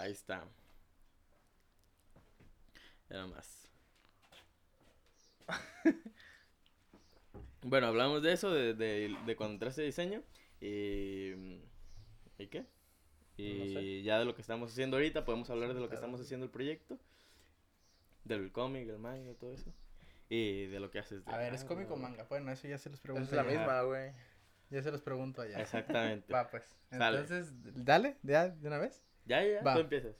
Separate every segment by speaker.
Speaker 1: Ahí está. Nada más. bueno, hablamos de eso, de, de, de cuando entraste a diseño. Y, ¿Y qué? Y ya de lo que estamos haciendo ahorita, podemos hablar de lo que estamos haciendo el proyecto. Del cómic, el manga, todo eso. Y de lo que haces.
Speaker 2: A ver, ¿es cómic o manga? Bueno, eso ya se los pregunto.
Speaker 3: Es la
Speaker 2: allá.
Speaker 3: misma, güey.
Speaker 2: Ya se los pregunto allá.
Speaker 1: Exactamente.
Speaker 2: Va, pues. Entonces, dale, ya, de una vez.
Speaker 1: Ya, ya,
Speaker 2: Va.
Speaker 1: tú empiezas.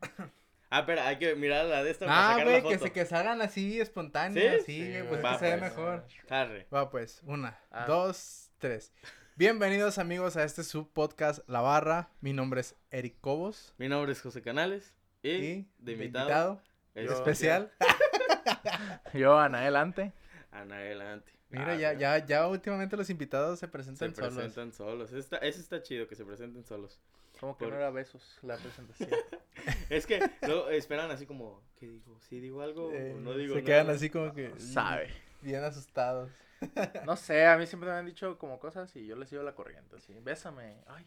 Speaker 1: Ah, espera, hay que mirar la de esta para
Speaker 2: Ah,
Speaker 1: sacar la
Speaker 2: que se que salgan así espontáneas,
Speaker 1: ¿Sí?
Speaker 2: pues es
Speaker 1: Va,
Speaker 2: que se ve
Speaker 1: pues.
Speaker 2: mejor.
Speaker 1: Arre.
Speaker 2: Va, pues, una,
Speaker 3: Ah.
Speaker 2: dos, tres. Bienvenidos amigos a este subpodcast La Barra. Mi nombre es Eric Cobos.
Speaker 1: Mi nombre es José Canales. Y,
Speaker 2: Y
Speaker 1: de invitado, es-
Speaker 3: Yo-
Speaker 2: especial.
Speaker 3: Yo, Anael Ante.
Speaker 1: Ana, adelante.
Speaker 2: Mira,
Speaker 1: Ah,
Speaker 2: ya, ya, ya últimamente los invitados se
Speaker 1: Se
Speaker 2: presentan solos.
Speaker 1: presentan solos. Eso está, eso está chido, que se presenten solos.
Speaker 3: Como que
Speaker 1: Por-
Speaker 3: no era besos la presentación.
Speaker 1: Es que luego esperan así como, ¿qué digo? ¿Sí digo algo
Speaker 2: Eh,
Speaker 1: o no digo
Speaker 2: se
Speaker 1: nada?
Speaker 2: quedan así como que
Speaker 3: Sabe.
Speaker 2: bien asustados.
Speaker 3: No sé, a mí siempre me han dicho como cosas y yo les sigo la corriente, así. Bésame. Ay,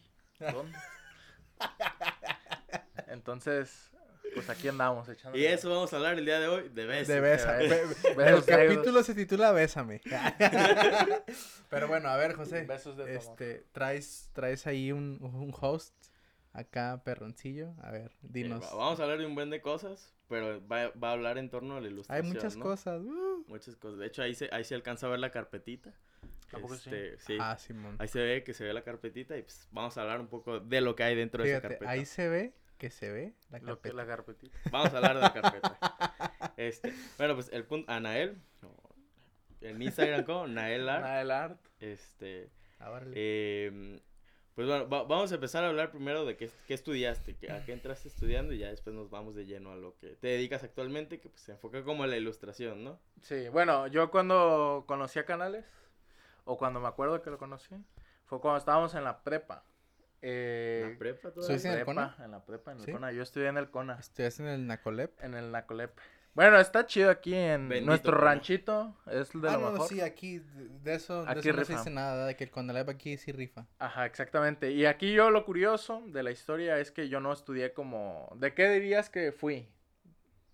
Speaker 3: ¿dónde? Entonces, pues aquí andamos echando.
Speaker 1: Y eso vamos a hablar el día de hoy, de besos.
Speaker 2: De Be-
Speaker 3: besos.
Speaker 2: be-
Speaker 3: Besos
Speaker 2: el capítulo se titula Bésame. Pero bueno, a ver, José.
Speaker 3: Besos de.
Speaker 2: Este, traes, traes ahí un, un host acá, perroncillo. A ver,
Speaker 1: Eh,
Speaker 2: dinos.
Speaker 1: va- vamos a hablar de un buen de cosas, pero va, va a hablar en torno a la
Speaker 2: Hay
Speaker 1: ilustración,
Speaker 2: muchas
Speaker 1: ¿no?
Speaker 2: cosas. uh.
Speaker 1: Muchas cosas. De hecho, ahí se, ahí se alcanza a ver la carpetita.
Speaker 3: ¿A poco sí?
Speaker 1: Este, sí.
Speaker 2: Ah, Simón.
Speaker 1: Ahí se ve que se ve la carpetita y pues vamos a hablar un poco de lo que hay dentro de esa carpeta.
Speaker 2: ahí se ve que se ve la
Speaker 3: Lo que
Speaker 2: carpeta.
Speaker 3: la carpetita.
Speaker 1: Vamos a hablar de la carpeta. Este, bueno, pues el punto, Anael, en Instagram como Nael Art,
Speaker 3: Anael Art.
Speaker 1: este,
Speaker 2: Ah, órale.
Speaker 1: eh, pues bueno, va- vamos a empezar a hablar primero de qué, qué estudiaste, que- a qué entraste estudiando y ya después nos vamos de lleno a lo que te dedicas actualmente, que pues se enfoca como a la ilustración, ¿no?
Speaker 3: Sí, bueno, yo cuando conocí a Canales, o cuando me acuerdo que lo conocí, fue cuando estábamos en la prepa. Eh,
Speaker 1: ¿La prepa todavía?
Speaker 2: ¿Sois en el
Speaker 3: prepa,
Speaker 2: CONA?
Speaker 3: En la prepa, en el
Speaker 2: ¿Sí?
Speaker 3: CONA. Yo estudié en el CONA,
Speaker 2: Estudias en el Nacolep.
Speaker 3: en el Nacolep. Bueno, está chido aquí en
Speaker 1: Bendito
Speaker 3: nuestro
Speaker 1: CONA.
Speaker 3: ranchito, es de
Speaker 2: ah,
Speaker 3: lo
Speaker 2: no,
Speaker 3: mejor.
Speaker 2: sí, aquí, de eso, de
Speaker 3: Aquí
Speaker 2: eso no se dice nada, de que el Conalep aquí sí rifa.
Speaker 3: Ajá, exactamente. Y aquí yo lo curioso de la historia es que yo no estudié como... ¿De qué dirías que fui?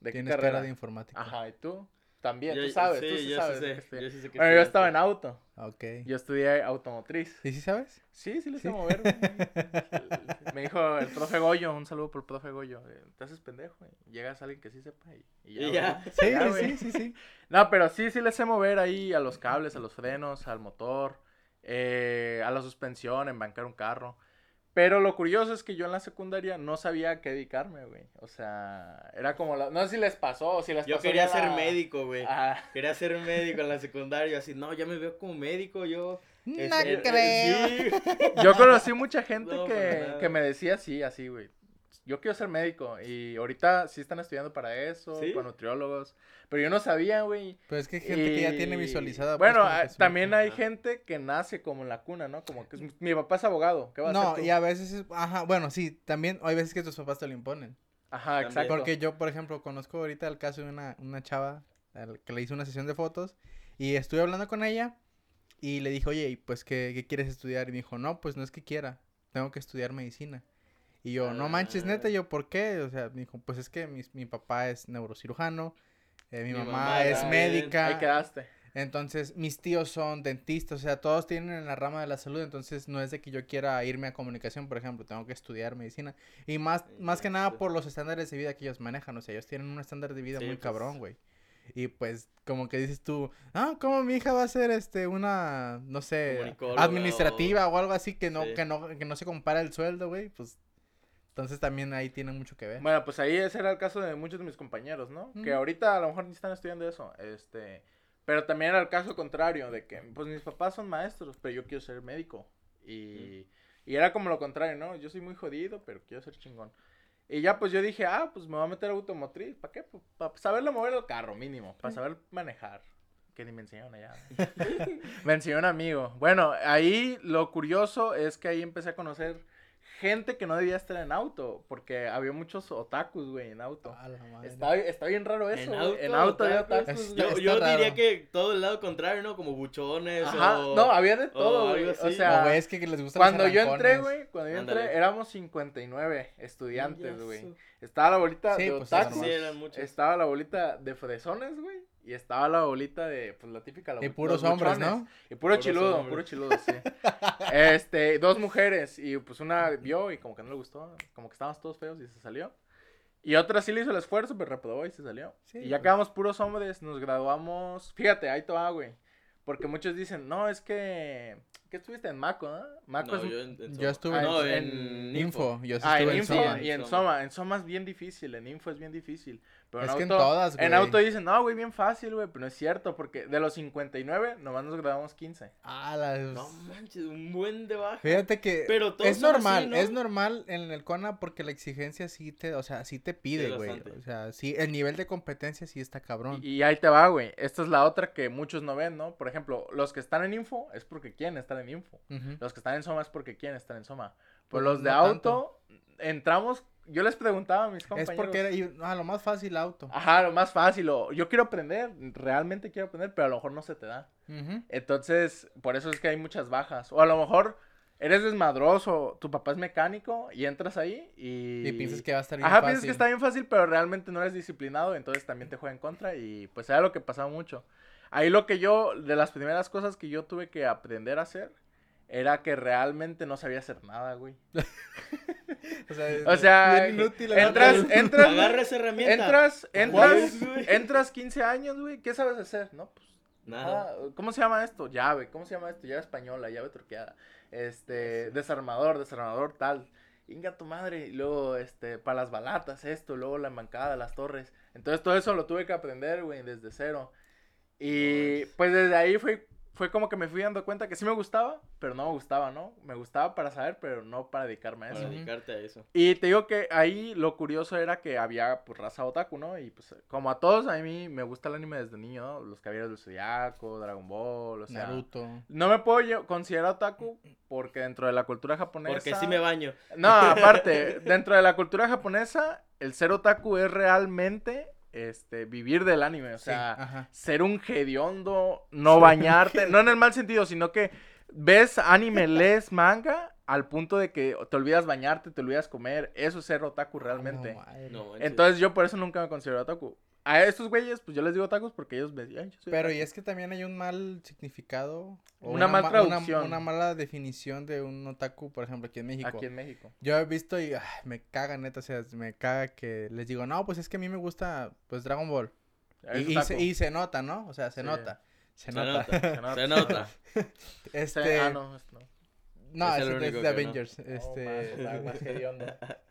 Speaker 3: ¿De qué
Speaker 2: Tienes
Speaker 3: carrera?
Speaker 2: cara de informática.
Speaker 3: Ajá, ¿y tú? También,
Speaker 1: Yo-
Speaker 3: tú sabes,
Speaker 1: sí,
Speaker 3: tú sí
Speaker 1: yo
Speaker 3: sabes.
Speaker 1: sé, yo sí sé que
Speaker 3: Bueno, yo estaba en auto.
Speaker 2: Ok.
Speaker 3: Yo estudié automotriz.
Speaker 2: ¿Y sí sabes?
Speaker 3: Sí, sí le
Speaker 2: Sí.
Speaker 3: sé mover. güey. Me dijo el profe Goyo, un saludo por el profe Goyo. Te haces pendejo y llegas a alguien que sí sepa y, y
Speaker 1: Y
Speaker 3: ya. güey.
Speaker 2: Sí,
Speaker 3: Ya,
Speaker 2: sí,
Speaker 3: güey.
Speaker 2: sí, sí, sí.
Speaker 3: No, pero sí, sí le sé mover ahí a los cables, a los frenos, al motor, eh, a la suspensión, embancar un carro. Pero lo curioso es que yo en la secundaria no sabía a qué dedicarme, güey. O sea, era como la... No sé si les pasó o si les
Speaker 1: Yo
Speaker 3: pasó
Speaker 1: quería
Speaker 3: ya
Speaker 1: ser
Speaker 3: la-
Speaker 1: médico, güey.
Speaker 3: Ajá.
Speaker 1: Quería ser médico en la secundaria, así, no, ya me veo como médico, yo...
Speaker 2: No
Speaker 1: este, eh,
Speaker 2: creo.
Speaker 1: sí.
Speaker 3: Yo conocí mucha gente
Speaker 1: No,
Speaker 3: que, que me decía así, así, güey. Yo quiero ser médico y ahorita sí están estudiando para eso,
Speaker 1: ¿Sí?
Speaker 3: para nutriólogos. Pero yo no sabía, güey.
Speaker 2: Pero es que hay gente que ya tiene visualizada. pues,
Speaker 3: Bueno, ah, también hay
Speaker 1: Ajá.
Speaker 3: gente que nace como en la cuna, ¿no? Como que es- mi papá es abogado. ¿Qué va a
Speaker 2: No,
Speaker 3: hacer tú?
Speaker 2: y a veces es, ajá, bueno, sí, también hay veces que tus papás te lo imponen.
Speaker 3: Ajá,
Speaker 1: También.
Speaker 3: exacto.
Speaker 2: Porque yo, por ejemplo, conozco ahorita el caso de una, una chava que le hice una sesión de fotos y estuve hablando con ella y le dije, oye, ¿y pues qué, qué quieres estudiar? Y me dijo, no, pues no es que quiera, tengo que estudiar medicina. Y yo, no manches, neta,
Speaker 1: Ah.
Speaker 2: y yo, ¿por qué? O sea, me dijo, pues es que mi, mi papá es neurocirujano, eh, mi,
Speaker 1: Mi
Speaker 2: mamá,
Speaker 1: mamá
Speaker 2: es médica.
Speaker 3: Ahí quedaste.
Speaker 2: Entonces, mis tíos son dentistas, o sea, todos tienen en la rama de la salud, entonces no es de que yo quiera irme a comunicación, por ejemplo, tengo que estudiar medicina. Y más, más que nada
Speaker 1: Este.
Speaker 2: por los estándares de vida que ellos manejan, o sea, ellos tienen un estándar de vida
Speaker 1: Sí,
Speaker 2: muy
Speaker 1: pues.
Speaker 2: cabrón, güey. Y pues, como que dices tú, ah, ¿cómo mi hija va a ser, este, una, no sé, administrativa o... algo así que no,
Speaker 1: Sí.
Speaker 2: que no, que no se compara el sueldo, güey? Pues, entonces también ahí tiene mucho que ver.
Speaker 3: Bueno, pues ahí ese era el caso de muchos de mis compañeros, ¿no? Que
Speaker 2: Ujú.
Speaker 3: ahorita a lo mejor ni están estudiando eso. Este. Pero también era el caso contrario, de que, pues mis papás son maestros, pero yo quiero ser médico. Y, y era como lo contrario, ¿no? Yo soy muy jodido, pero quiero ser chingón. Y ya pues yo dije, ah, pues me voy a meter a automotriz. ¿Para qué? Pues, para saberle mover el carro, mínimo. Para saber manejar. Que ni me enseñaron allá. me enseñó un amigo. Bueno, ahí lo curioso es que ahí empecé a conocer gente que no debía estar en auto, porque había muchos otakus, güey, en auto.
Speaker 2: A la madre.
Speaker 3: Está, está bien raro eso,
Speaker 1: En auto,
Speaker 3: En auto había
Speaker 1: otakus. Yo,
Speaker 2: está
Speaker 1: yo
Speaker 2: raro.
Speaker 1: diría que todo el lado contrario, ¿no? Como buchones
Speaker 3: Ajá,
Speaker 1: o...
Speaker 3: no, había de
Speaker 1: o
Speaker 3: todo, güey. O
Speaker 1: así.
Speaker 3: sea,
Speaker 2: O güeyes que, que les gustan los
Speaker 3: cuando yo entré, güey, cuando yo entré, éramos 59 estudiantes, güey. Estaba la bolita
Speaker 2: Sí,
Speaker 3: de
Speaker 2: pues, es
Speaker 3: otakus.
Speaker 1: Sí, eran muchos.
Speaker 3: estaba la bolita de fresones, güey, y estaba la bolita de, pues, la típica, la
Speaker 2: Y
Speaker 3: bol-
Speaker 2: puros hombres,
Speaker 3: buchones.
Speaker 2: ¿no?
Speaker 3: Y puro
Speaker 1: Puros
Speaker 3: chiludo,
Speaker 1: hombres.
Speaker 3: puro chiludo, sí. este, dos mujeres, y pues una vio y como que no le gustó, como que estábamos todos feos y se salió. Y otra sí le hizo el esfuerzo, pero reprobó y se salió.
Speaker 2: Sí,
Speaker 3: y ya
Speaker 2: pues.
Speaker 3: quedamos puros hombres, nos graduamos. Fíjate, ahí te va, güey. Porque muchos dicen, no, es que. ¿Qué estuviste en Maco, no? Maco
Speaker 1: No,
Speaker 3: es.
Speaker 1: yo, en, en
Speaker 2: Yo estuve
Speaker 3: Ah,
Speaker 1: no,
Speaker 3: en-
Speaker 1: en,
Speaker 2: Info. Yo sí
Speaker 3: Ah, en
Speaker 2: estuve en
Speaker 3: Info
Speaker 2: Soma.
Speaker 3: y en
Speaker 1: Soma.
Speaker 3: Soma. En Soma es bien difícil, en Info es bien difícil. Pero
Speaker 2: Es
Speaker 3: en
Speaker 2: que en
Speaker 3: auto,
Speaker 2: todas,
Speaker 3: En
Speaker 2: güey.
Speaker 3: auto dicen, no, güey, bien fácil, güey. Pero no es cierto, porque de los 59, nomás nos graduamos 15.
Speaker 2: Ah, la-
Speaker 1: No manches, un buen de baja.
Speaker 2: Fíjate que
Speaker 1: Pero todos
Speaker 2: es normal,
Speaker 1: así, ¿no?
Speaker 2: es normal en el CONA porque la exigencia sí te, o sea, sí te pide, güey. O sea, sí, el nivel de competencia sí está cabrón.
Speaker 3: Y, y ahí te va, güey. Esta es la otra que muchos no ven, ¿no? Por ejemplo, los que están en Info es porque quieren estar en Info. Los que están en Soma es porque quieren estar en Soma.
Speaker 2: Pues
Speaker 3: Pero los de
Speaker 2: no
Speaker 3: auto, entramos. Yo les preguntaba a mis
Speaker 2: Es
Speaker 3: compañeros.
Speaker 2: porque era, y- ah, lo más fácil auto.
Speaker 3: Ajá, lo más fácil. O, yo quiero aprender, realmente quiero aprender, pero a lo mejor no se te da.
Speaker 2: Ujú.
Speaker 3: Entonces, por eso es que hay muchas bajas. O a lo mejor eres desmadroso, tu papá es mecánico y entras ahí y...
Speaker 2: Y piensas que va a estar bien
Speaker 3: Ajá,
Speaker 2: fácil.
Speaker 3: piensas que está bien fácil, pero realmente no eres disciplinado, entonces también te juega en contra y pues era lo que pasaba mucho. Ahí lo que yo, de las primeras cosas que yo tuve que aprender a hacer, era que realmente no sabía hacer nada, güey.
Speaker 2: O sea,
Speaker 3: O sea,
Speaker 2: inútil,
Speaker 3: entras, entras,
Speaker 1: Agarra esa herramienta.
Speaker 3: entras,
Speaker 1: ¿Cuál
Speaker 3: entras, entras 15 años, güey, ¿qué sabes hacer? No, pues
Speaker 1: Nada.
Speaker 3: Ah, ¿Cómo se llama esto? Llave. ¿Cómo se llama esto? Llave española, llave truqueada. Este, desarmador, desarmador tal. Inga tu madre. Y luego, este, para las balatas, esto. Luego la mancada, las torres. Entonces todo eso lo tuve que aprender, güey, desde cero. Y pues desde ahí fue, fue como que me fui dando cuenta que sí me gustaba, pero no me gustaba, ¿no? Me gustaba para saber, pero no para dedicarme a eso.
Speaker 1: Para dedicarte a eso.
Speaker 3: Y te digo que ahí lo curioso era que había pues raza otaku, ¿no? Y pues como a todos, a mí me gusta el anime desde niño, ¿no? Los Caballeros del Zodiaco, Dragon Ball, o sea...
Speaker 2: Naruto.
Speaker 3: No me puedo yo considerar otaku porque dentro de la cultura japonesa...
Speaker 1: Porque sí me baño.
Speaker 3: No, aparte, dentro de la cultura japonesa, el ser otaku es realmente este, vivir del anime, o sea ser un hediondo, no bañarte, no en el mal sentido, sino que ves anime, lees manga al punto de que te olvidas bañarte, te olvidas comer, eso es ser otaku realmente.
Speaker 2: No.
Speaker 3: Entonces yo por eso nunca me considero otaku. A estos güeyes, pues yo les digo otakus porque ellos me dicen, "Ay, yo soy
Speaker 2: Pero
Speaker 3: otaku".
Speaker 2: y es que también hay un mal significado. o
Speaker 3: Una mal
Speaker 2: ma-
Speaker 3: traducción.
Speaker 2: Una, mala definición de un otaku, por ejemplo, aquí en México.
Speaker 3: aquí en México.
Speaker 2: Yo he visto y ay, me caga, neta, o sea, me caga que les digo, no, pues es que a mí me gusta, pues, Dragon Ball. Y, y se, y se nota, ¿no? O sea, se
Speaker 3: Sí.
Speaker 2: nota. Se,
Speaker 1: Se
Speaker 2: nota.
Speaker 1: nota.
Speaker 3: Se nota.
Speaker 2: Este,
Speaker 3: Ah, no, no.
Speaker 2: No,
Speaker 1: Es
Speaker 2: es, de. Avengers.
Speaker 3: No,
Speaker 2: este,
Speaker 3: más, más hediondo.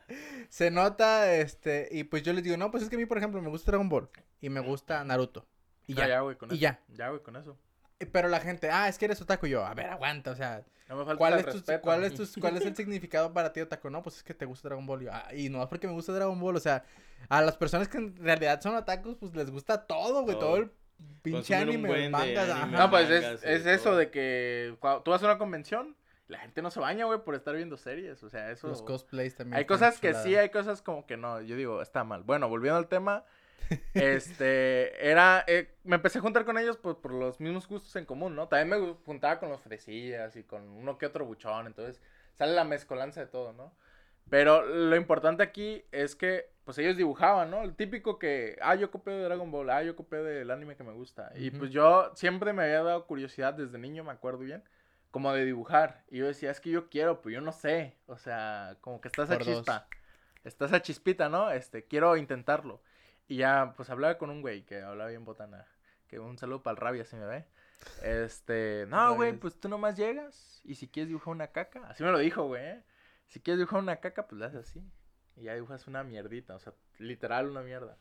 Speaker 2: se nota, este, y pues yo les digo, no, pues es que a mí, por ejemplo, me gusta Dragon Ball y me gusta Naruto. Y
Speaker 3: No,
Speaker 2: ya.
Speaker 3: ya, güey, con
Speaker 2: y
Speaker 3: eso.
Speaker 2: ya.
Speaker 3: Ya, güey, con eso.
Speaker 2: Eh, Pero la gente, ah, es que eres otaku. Y yo, a ver, aguanta, o sea,
Speaker 3: No me falta
Speaker 2: ¿cuál
Speaker 3: el
Speaker 2: es, tu, cuál, es tu- cuál es el significado para ti, otaku? No, pues es que te gusta Dragon Ball. Y, yo, "Ah, y no es porque me gusta Dragon Ball, o sea, a las personas que en realidad son otakus, pues les gusta todo, güey,
Speaker 1: Todo.
Speaker 2: todo el pinche anime,
Speaker 1: buen de
Speaker 2: mangas,
Speaker 1: anime.
Speaker 2: ajá.
Speaker 3: No, pues
Speaker 1: mangas
Speaker 3: es, es eso de que cuando tú vas a una convención, la gente no se baña, güey, por estar viendo series. O sea, eso.
Speaker 2: Los cosplays también.
Speaker 3: Hay cosas que sí, hay cosas como que no. Yo digo, está mal. Bueno, volviendo al tema. este, era, eh, me empecé a juntar con ellos pues, por los mismos gustos en común, ¿no? También me juntaba con los fresillas y con uno que otro buchón, entonces sale la mezcolanza de todo, ¿no? Pero lo importante aquí es que, pues ellos dibujaban, ¿no? El típico que, ah, yo copio de Dragon Ball, ah, yo copio del anime que me gusta. Y pues yo siempre me había dado curiosidad desde niño, me acuerdo bien, como de dibujar. Y yo decía, es que yo quiero, pero yo no sé. O sea, como que está esa
Speaker 2: Por dos.
Speaker 3: chispa. Está esa chispita, ¿no? Este, quiero intentarlo. Y ya, pues hablaba con un güey que hablaba bien botana. Que un saludo para el rabia, si me ve. Este, no, güey, pues tú nomás llegas y si quieres dibujar una caca, así me lo dijo, güey. ¿eh? Si quieres dibujar una caca, pues la haces así. Y ya dibujas una mierdita, o sea, literal una mierda.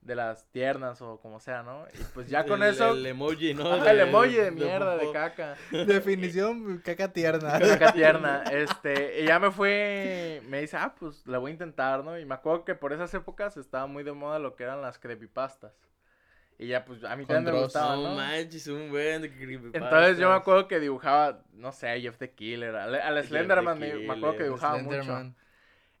Speaker 3: De las tiernas o como sea, ¿no? Y pues ya con
Speaker 1: El-
Speaker 3: eso.
Speaker 1: El emoji, ¿no?
Speaker 3: Ajá, el emoji de
Speaker 1: de
Speaker 3: mierda, de caca.
Speaker 2: Definición, caca tierna.
Speaker 3: Caca tierna. Este, y ya me fue, me dice, ah, pues la voy a intentar, ¿no? Y me acuerdo que por esas épocas estaba muy de moda lo que eran las creepypastas. Y ya, pues, a mí también me gustaba,
Speaker 1: No manches, un buen de creepypastas.
Speaker 3: Entonces yo me acuerdo que dibujaba, no sé, a Jeff the Killer, al, Slenderman, me, me acuerdo que dibujaba mucho.
Speaker 2: Slenderman.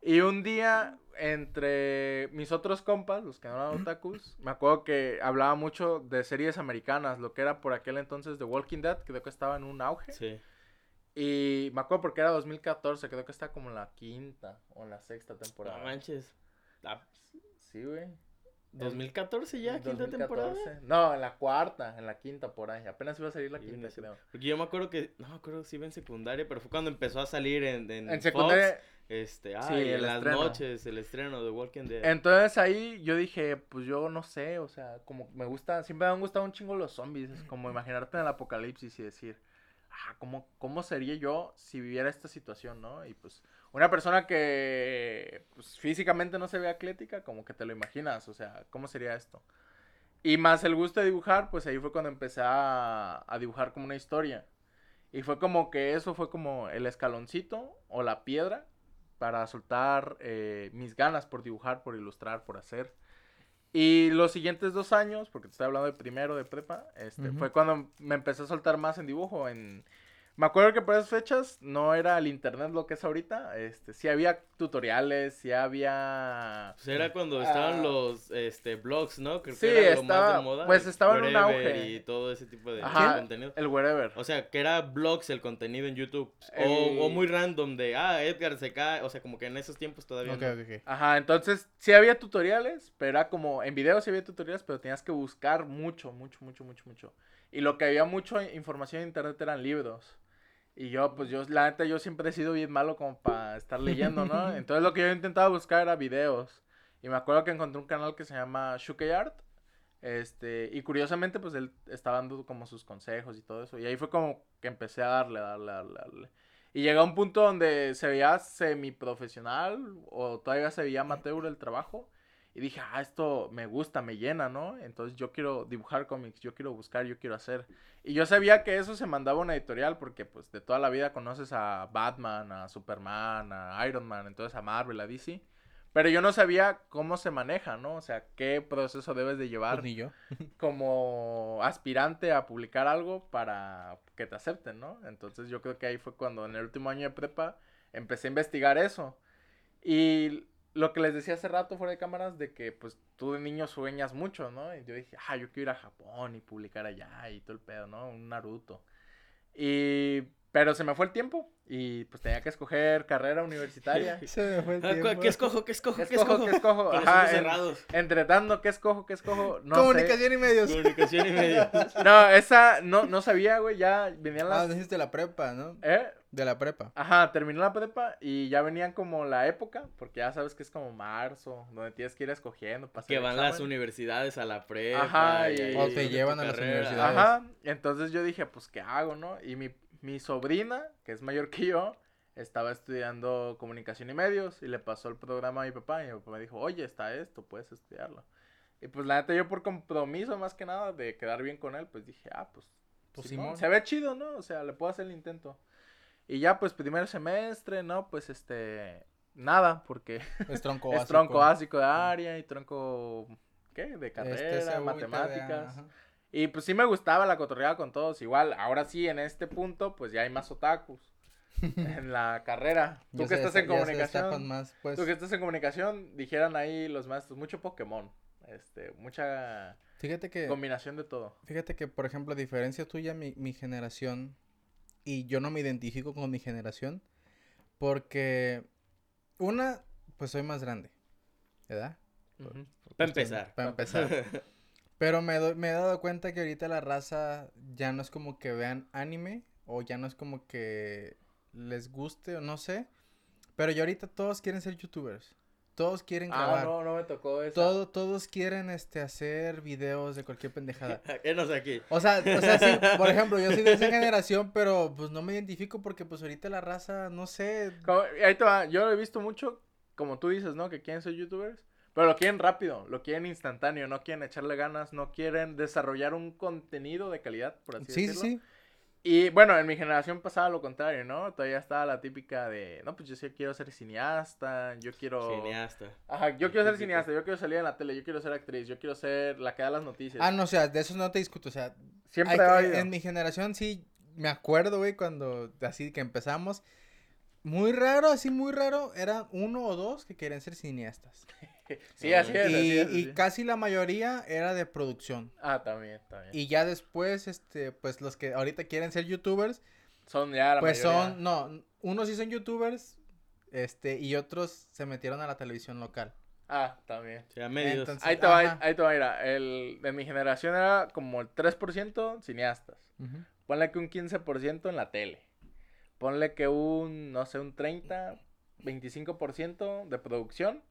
Speaker 3: Y un día, entre mis otros compas, los que no eran otakus, me acuerdo que hablaba mucho de series americanas, lo que era por aquel entonces The Walking Dead, que creo que estaba en un auge.
Speaker 1: Sí.
Speaker 3: Y me acuerdo porque era 2014, creo que está como en la quinta o en la sexta temporada.
Speaker 1: No manches. Ah,
Speaker 3: Sí, güey.
Speaker 1: 2014 ya, quinta temporada.
Speaker 3: 2014. No, en la cuarta, en la quinta por ahí. Apenas iba a salir la
Speaker 1: Sí,
Speaker 3: quinta, creo.
Speaker 1: Porque yo me acuerdo que, no me acuerdo si iba en secundaria, pero fue cuando empezó a salir en, en,
Speaker 3: En
Speaker 1: Fox,
Speaker 3: secundaria,
Speaker 1: este, ah,
Speaker 3: Sí,
Speaker 1: en las
Speaker 3: estreno.
Speaker 1: noches, el estreno de Walking Dead.
Speaker 3: Entonces ahí yo dije, pues yo no sé, o sea, como me gusta, siempre me han gustado un chingo los zombies, es como imaginarte en el apocalipsis y decir, ah, ¿cómo, ¿cómo sería yo si viviera esta situación, no? Y pues una persona que pues, físicamente no se ve atlética, como que te lo imaginas, o sea, ¿cómo sería esto? Y más el gusto de dibujar, pues ahí fue cuando empecé a, a dibujar como una historia. Y fue como que eso fue como el escaloncito o la piedra para soltar eh, mis ganas por dibujar, por ilustrar, por hacer. Y los siguientes dos años, porque te estoy hablando de primero de prepa, este, fue cuando me empecé a soltar más en dibujo. En... Me acuerdo que por esas fechas no era el internet lo que es ahorita. Este, sí había tutoriales, sí había...
Speaker 1: Pues era cuando estaban
Speaker 3: Ah.
Speaker 1: los este, blogs, ¿no? Creo
Speaker 3: Sí,
Speaker 1: que era lo
Speaker 3: estaba-
Speaker 1: más de moda.
Speaker 3: pues estaba en un
Speaker 1: Wherever
Speaker 3: auge.
Speaker 1: Y todo ese tipo de
Speaker 3: Ajá,
Speaker 1: contenido.
Speaker 3: el wherever.
Speaker 1: O sea, que era blogs el contenido en YouTube.
Speaker 3: El-
Speaker 1: O, o muy random de, ah, Edgar se cae. O sea, como que en esos tiempos todavía
Speaker 2: Ok,
Speaker 1: no.
Speaker 2: ok, ok.
Speaker 3: Ajá, entonces sí había tutoriales, pero era como, en video sí había tutoriales, pero tenías que buscar mucho, mucho, mucho, mucho, mucho. Y lo que había mucho información en internet eran libros. Y yo, pues yo, la neta, yo siempre he sido bien malo como para estar leyendo, ¿no? Entonces lo que yo intentaba buscar era videos. Y me acuerdo que encontré un canal que se llama Shuke Art. Este, y curiosamente, pues él estaba dando como sus consejos y todo eso. Y ahí fue como que empecé a darle, darle, darle, darle. Y llegó a un punto donde se veía semiprofesional o todavía se veía amateur el trabajo. Y dije, ah, esto me gusta, me llena, ¿no? Entonces yo quiero dibujar cómics, yo quiero buscar, yo quiero hacer. Y yo sabía que eso se mandaba a una editorial porque pues de toda la vida conoces a Batman, a Superman, a Iron Man, entonces a Marvel, a DC. Pero yo no sabía cómo se maneja, ¿no? O sea, qué proceso debes de llevar
Speaker 2: Pues ni yo.
Speaker 3: como aspirante a publicar algo para que te acepten, ¿no? Entonces yo creo que ahí fue cuando en el último año de prepa empecé a investigar eso. Y lo que les decía hace rato fuera de cámaras de que pues tú de niño sueñas mucho, ¿no? Y yo dije, ah, yo quiero ir a Japón y publicar allá y todo el pedo, ¿no? Un Naruto. Y... Pero se me fue el tiempo y pues tenía que escoger carrera universitaria.
Speaker 2: Se me fue el
Speaker 1: Ah, ¿cu-
Speaker 2: tiempo.
Speaker 1: ¿Qué escojo? ¿Qué escojo?
Speaker 3: ¿Qué
Speaker 1: ¿Qué
Speaker 3: escojo? ¿Qué escojo? Ajá, en-
Speaker 1: cerrados.
Speaker 3: Entre tanto, ¿qué escojo? ¿Qué escojo? No sé.
Speaker 2: Comunicación y medios.
Speaker 1: Comunicación y medio.
Speaker 3: No, esa no, no sabía, güey. Ya venían
Speaker 2: Ah,
Speaker 3: las.
Speaker 2: dijiste la prepa, ¿no?
Speaker 3: ¿Eh?
Speaker 2: De la prepa.
Speaker 3: Ajá, terminó la prepa y ya venían como la época, porque ya sabes que es como marzo, donde tienes que ir escogiendo para
Speaker 1: Que van las
Speaker 3: examen.
Speaker 1: universidades a la prepa.
Speaker 3: Ajá, y- O te
Speaker 2: llevan a las universidades.
Speaker 3: Ajá, entonces yo dije, pues, ¿qué hago, no? Y mi, mi sobrina, que es mayor que yo, estaba estudiando comunicación y medios y le pasó el programa a mi papá y mi papá me dijo, oye, está esto, puedes estudiarlo. Y pues la neta yo por compromiso más que nada de quedar bien con él, pues dije, ah, pues,
Speaker 2: Pues,
Speaker 3: Simón,
Speaker 2: Simón.
Speaker 3: se ve chido, ¿no? O sea, le puedo hacer el intento. Y ya pues primer semestre, ¿no? Pues este, nada, porque
Speaker 2: Es tronco
Speaker 3: es
Speaker 2: básico.
Speaker 3: tronco básico de área y tronco, ¿qué? De carrera,
Speaker 2: Este, y
Speaker 3: matemáticas. Y pues sí me gustaba la cotorreada con todos. Igual, ahora sí, en este punto, pues ya hay más otakus en la carrera. Tú
Speaker 2: Ya
Speaker 3: que estás en comunicación.
Speaker 2: más, pues.
Speaker 3: Tú que estás en comunicación, dijeran ahí los maestros, mucho Pokémon. Este, mucha
Speaker 2: Fíjate que,
Speaker 3: combinación de todo.
Speaker 2: fíjate que, por ejemplo, a diferencia tuya, mi, mi generación, y yo no me identifico con mi generación, porque, una, pues soy más grande, ¿verdad?
Speaker 3: Ujú.
Speaker 1: Para empezar.
Speaker 2: Para empezar. Pero me, doy- me he dado cuenta que ahorita la raza ya no es como que vean anime o ya no es como que les guste o no sé. Pero ya ahorita todos quieren ser youtubers. Todos quieren
Speaker 3: Ah,
Speaker 2: grabar.
Speaker 3: no, no me tocó eso.
Speaker 2: Todo, todos quieren este hacer videos de cualquier pendejada.
Speaker 1: ¿Qué no sé aquí?
Speaker 2: O sea, o sea, sí, por ejemplo, yo soy de esa generación, pero pues no me identifico porque pues ahorita la raza, no sé.
Speaker 3: Como- ahí te va, yo lo he visto mucho, como tú dices, ¿no? Que quieren ser youtubers, pero lo quieren rápido, lo quieren instantáneo, no quieren echarle ganas, no quieren desarrollar un contenido de calidad, por así
Speaker 2: Sí, sí,
Speaker 3: decirlo.
Speaker 2: sí.
Speaker 3: Y bueno, en mi generación pasaba lo contrario, ¿no? Todavía estaba la típica de, no, pues yo sí quiero ser cineasta, yo quiero...
Speaker 1: Cineasta.
Speaker 3: Ajá, yo quiero ser cineasta, yo quiero salir en la tele, yo quiero ser actriz, yo quiero ser la que da las noticias.
Speaker 2: Ah, no, o sea, de eso no te discuto, o sea,
Speaker 3: Siempre
Speaker 2: hay- en mi generación sí me acuerdo, güey, cuando así que empezamos. Muy raro, así muy raro, eran uno o dos que querían ser cineastas.
Speaker 3: Sí, así es,
Speaker 2: y,
Speaker 3: así es.
Speaker 2: y
Speaker 3: así.
Speaker 2: casi la mayoría era de producción.
Speaker 3: Ah, también, también.
Speaker 2: Y ya después, este, pues los que ahorita quieren ser youtubers,
Speaker 3: Son ya la
Speaker 2: pues
Speaker 3: mayoría.
Speaker 2: son, no, unos sí son youtubers, este, y otros se metieron a la televisión local.
Speaker 3: Ah, también.
Speaker 1: Medios.
Speaker 2: Entonces-
Speaker 3: Ahí te va, ahí te va, mira, el, de mi generación era como el 3% cineastas.
Speaker 2: Ujú.
Speaker 3: Ponle que un 15% en la tele. Ponle que un, no sé, un 30, 25% de producción.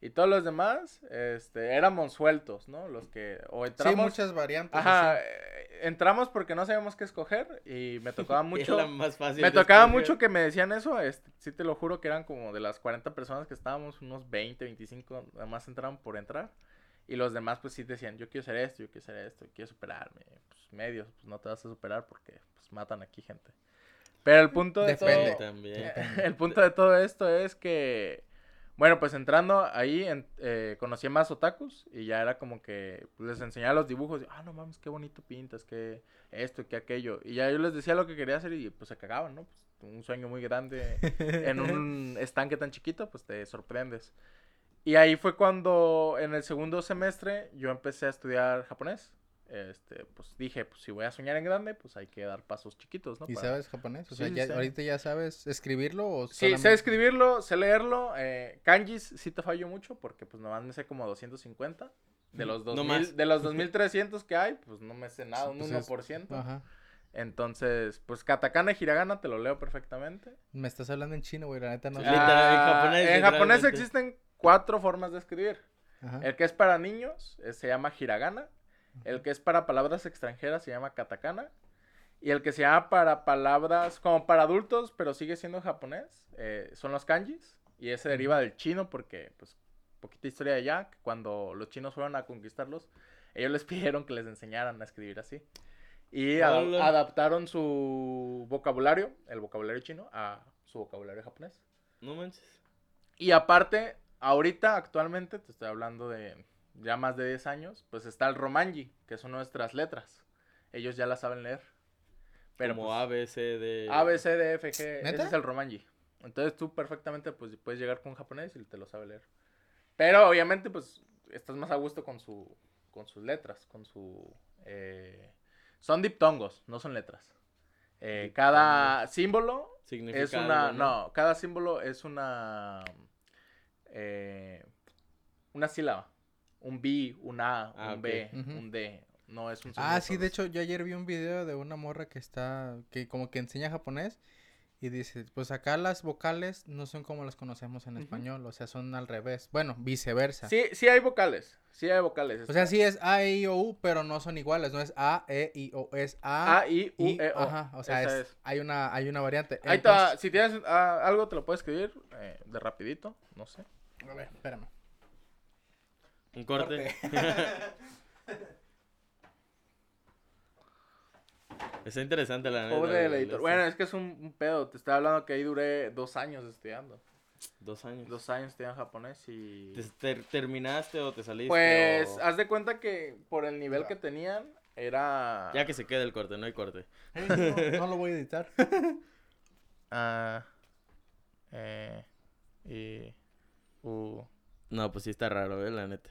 Speaker 3: Y todos los demás, este, éramos sueltos, ¿no? Los que, o
Speaker 2: Sí,
Speaker 3: entramos.
Speaker 2: muchas variantes.
Speaker 3: Ajá,
Speaker 2: así.
Speaker 3: eh, entramos porque no sabíamos qué escoger y me tocaba mucho.
Speaker 1: la más fácil
Speaker 3: Me tocaba
Speaker 1: escoger.
Speaker 3: mucho que me decían eso, este, sí te lo juro que eran como de las 40 personas que estábamos, unos 20, 25, además entraban por entrar. Y los demás pues sí decían, yo quiero hacer esto, yo quiero hacer esto, quiero superarme. Pues medios, pues no te vas a superar porque pues matan aquí gente. Pero el punto de
Speaker 2: Depende.
Speaker 3: todo...
Speaker 1: También.
Speaker 3: El punto de todo esto es que, bueno, pues entrando ahí, en- eh, conocí a más otakus y ya era como que pues, les enseñaba los dibujos. Y, ah, no mames, qué bonito pintas, que esto, que aquello. Y ya yo les decía lo que quería hacer y pues se cagaban, ¿no? Pues, un sueño muy grande en un estanque tan chiquito, pues te sorprendes. Y ahí fue cuando en el segundo semestre yo empecé a estudiar japonés. Este, pues dije, pues si voy a soñar en grande, pues hay que dar pasos chiquitos, ¿no?
Speaker 2: ¿Y
Speaker 3: Para-
Speaker 2: sabes japonés? O sea,
Speaker 3: Sí,
Speaker 2: ya,
Speaker 3: sí.
Speaker 2: ahorita ya sabes escribirlo o
Speaker 3: Sí, sé escribirlo, sé leerlo. Eh, kanjis sí te fallo mucho porque pues nomás me sé como 250. De los,
Speaker 1: No
Speaker 3: 2000,
Speaker 1: más.
Speaker 3: de los 2300 que hay, pues no me sé nada, un
Speaker 2: Pues es-
Speaker 3: 1%.
Speaker 2: Ajá.
Speaker 3: Entonces, pues katakana y hiragana te lo leo perfectamente.
Speaker 2: Me estás hablando en chino, güey, la neta no sé.
Speaker 1: literal, en
Speaker 3: Ah,
Speaker 1: japonés,
Speaker 3: en japonés
Speaker 1: literalmente.
Speaker 3: existen cuatro formas de escribir.
Speaker 2: Ajá.
Speaker 3: El que es para niños eh, se llama hiragana. El que es para palabras extranjeras se llama katakana. Y el que se llama para palabras como para adultos, pero sigue siendo japonés, eh, son los kanjis. Y ese deriva del chino porque, pues, poquita historia de allá, cuando los chinos fueron a conquistarlos, ellos les pidieron que les enseñaran a escribir así. Y adaptaron su vocabulario, el vocabulario chino, a su vocabulario japonés.
Speaker 1: No manches.
Speaker 3: Y aparte, ahorita, actualmente, te estoy hablando de ya más de 10 años, pues está el Romanji, que son nuestras letras. Ellos ya las saben leer. Pero
Speaker 1: Como
Speaker 3: pues,
Speaker 1: A, B, C, D.
Speaker 3: A, B, C, D, F, G, ese es el Romanji. Entonces tú perfectamente pues puedes llegar con un japonés y te lo sabe leer. Pero obviamente pues estás más a gusto con su con sus letras, con su eh, son diptongos, no son letras. Eh, cada símbolo
Speaker 1: Significa
Speaker 3: es una
Speaker 1: algo,
Speaker 3: no, cada símbolo es una eh, una sílaba. Un B, un A,
Speaker 1: Ah,
Speaker 3: un. B, un D. No es un
Speaker 2: Ah, sí, de hecho, yo ayer vi un video de una morra que está, que como que enseña japonés y dice, pues acá las vocales no son como las conocemos en español, o sea, son al revés. Bueno, viceversa.
Speaker 3: Sí, sí hay vocales. Sí hay vocales.
Speaker 2: O sea, sí es A, E, I, O, U, pero no son iguales, no es A, E, I, O, es A,
Speaker 3: A, I, U,
Speaker 2: I,
Speaker 3: E, O.
Speaker 2: ajá, o sea, es, hay una, hay una variante.
Speaker 3: Ahí está.
Speaker 2: Entonces-
Speaker 3: Si tienes ah, algo, te lo puedes escribir eh, de rapidito. No sé.
Speaker 2: A ver, espérame.
Speaker 1: Un corte. Está interesante la neta,
Speaker 3: Pobre editor. Bueno, es que es un, un pedo. Te estaba hablando que ahí duré dos años estudiando.
Speaker 1: Dos años.
Speaker 3: Dos años estudiando japonés y...
Speaker 1: ¿Te- ter- ¿Terminaste o te saliste?
Speaker 3: Pues,
Speaker 1: o-
Speaker 3: haz de cuenta que por el nivel que tenían, era...
Speaker 1: Ya que se quede el corte, no hay corte.
Speaker 2: no, no lo voy a editar.
Speaker 3: Ah, eh, y... U...
Speaker 1: No, pues sí está raro, eh, la neta.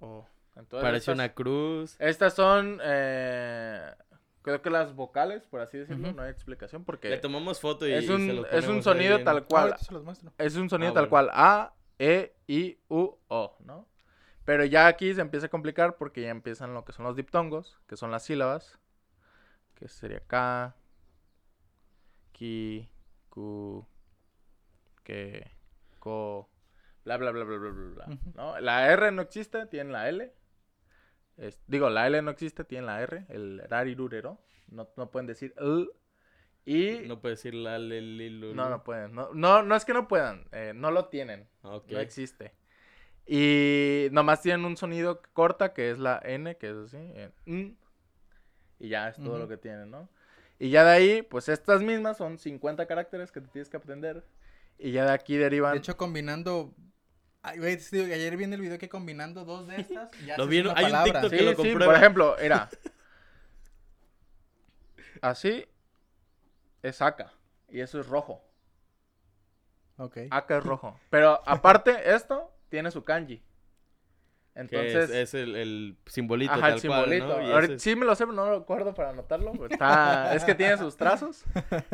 Speaker 3: Entonces,
Speaker 1: Parece
Speaker 3: estas-
Speaker 1: una cruz.
Speaker 3: Estas son, eh, creo que las vocales, por así decirlo, no hay explicación porque
Speaker 1: Le tomamos foto y
Speaker 3: es
Speaker 1: se
Speaker 3: un,
Speaker 1: los
Speaker 3: es un sonido
Speaker 1: ahí
Speaker 3: tal cual,
Speaker 2: se los muestro.
Speaker 3: es un sonido
Speaker 1: Ah,
Speaker 3: tal
Speaker 1: bueno.
Speaker 3: cual, A, E, I, U, O, ¿no? Pero ya aquí se empieza a complicar porque ya empiezan lo que son los diptongos, que son las sílabas, que sería K, Ki, Ku, Que, Ko, bla, bla, bla, bla, bla, bla, bla,
Speaker 2: Ujú.
Speaker 3: ¿no? La R no existe, tiene la L. Es- digo, la L no existe, tiene la R, el rarirurero. No, no pueden decir "l". Y
Speaker 1: No puedo decir la, li, lu,
Speaker 3: no, no pueden. No, no, no es que no puedan, eh, no lo tienen.
Speaker 1: Ah.
Speaker 3: No existe. Y nomás tienen un sonido corta, que es la N, que es así. y ya es todo lo que tienen, ¿no? Y ya de ahí, pues estas mismas son 50 caracteres que te tienes que aprender. Y ya de aquí derivan.
Speaker 2: De hecho, combinando. Ay, güey, te digo que ayer vi en el video que combinando dos de estas. Ya
Speaker 1: Lo
Speaker 2: haces
Speaker 1: vi en-
Speaker 2: una
Speaker 1: hay un
Speaker 2: palabra.
Speaker 1: TikTok
Speaker 3: sí,
Speaker 1: que lo
Speaker 3: sí,
Speaker 1: comprueba.
Speaker 3: por ejemplo, era. Así es acá. Y eso es rojo.
Speaker 2: Ok.
Speaker 3: Acá es rojo. Pero aparte, esto tiene su kanji. Entonces.
Speaker 1: es, es el, el simbolito
Speaker 3: Ajá, el
Speaker 1: cual,
Speaker 3: simbolito. Ahorita- Sí me lo sé, pero no lo acuerdo para anotarlo. Está... es que tiene sus trazos.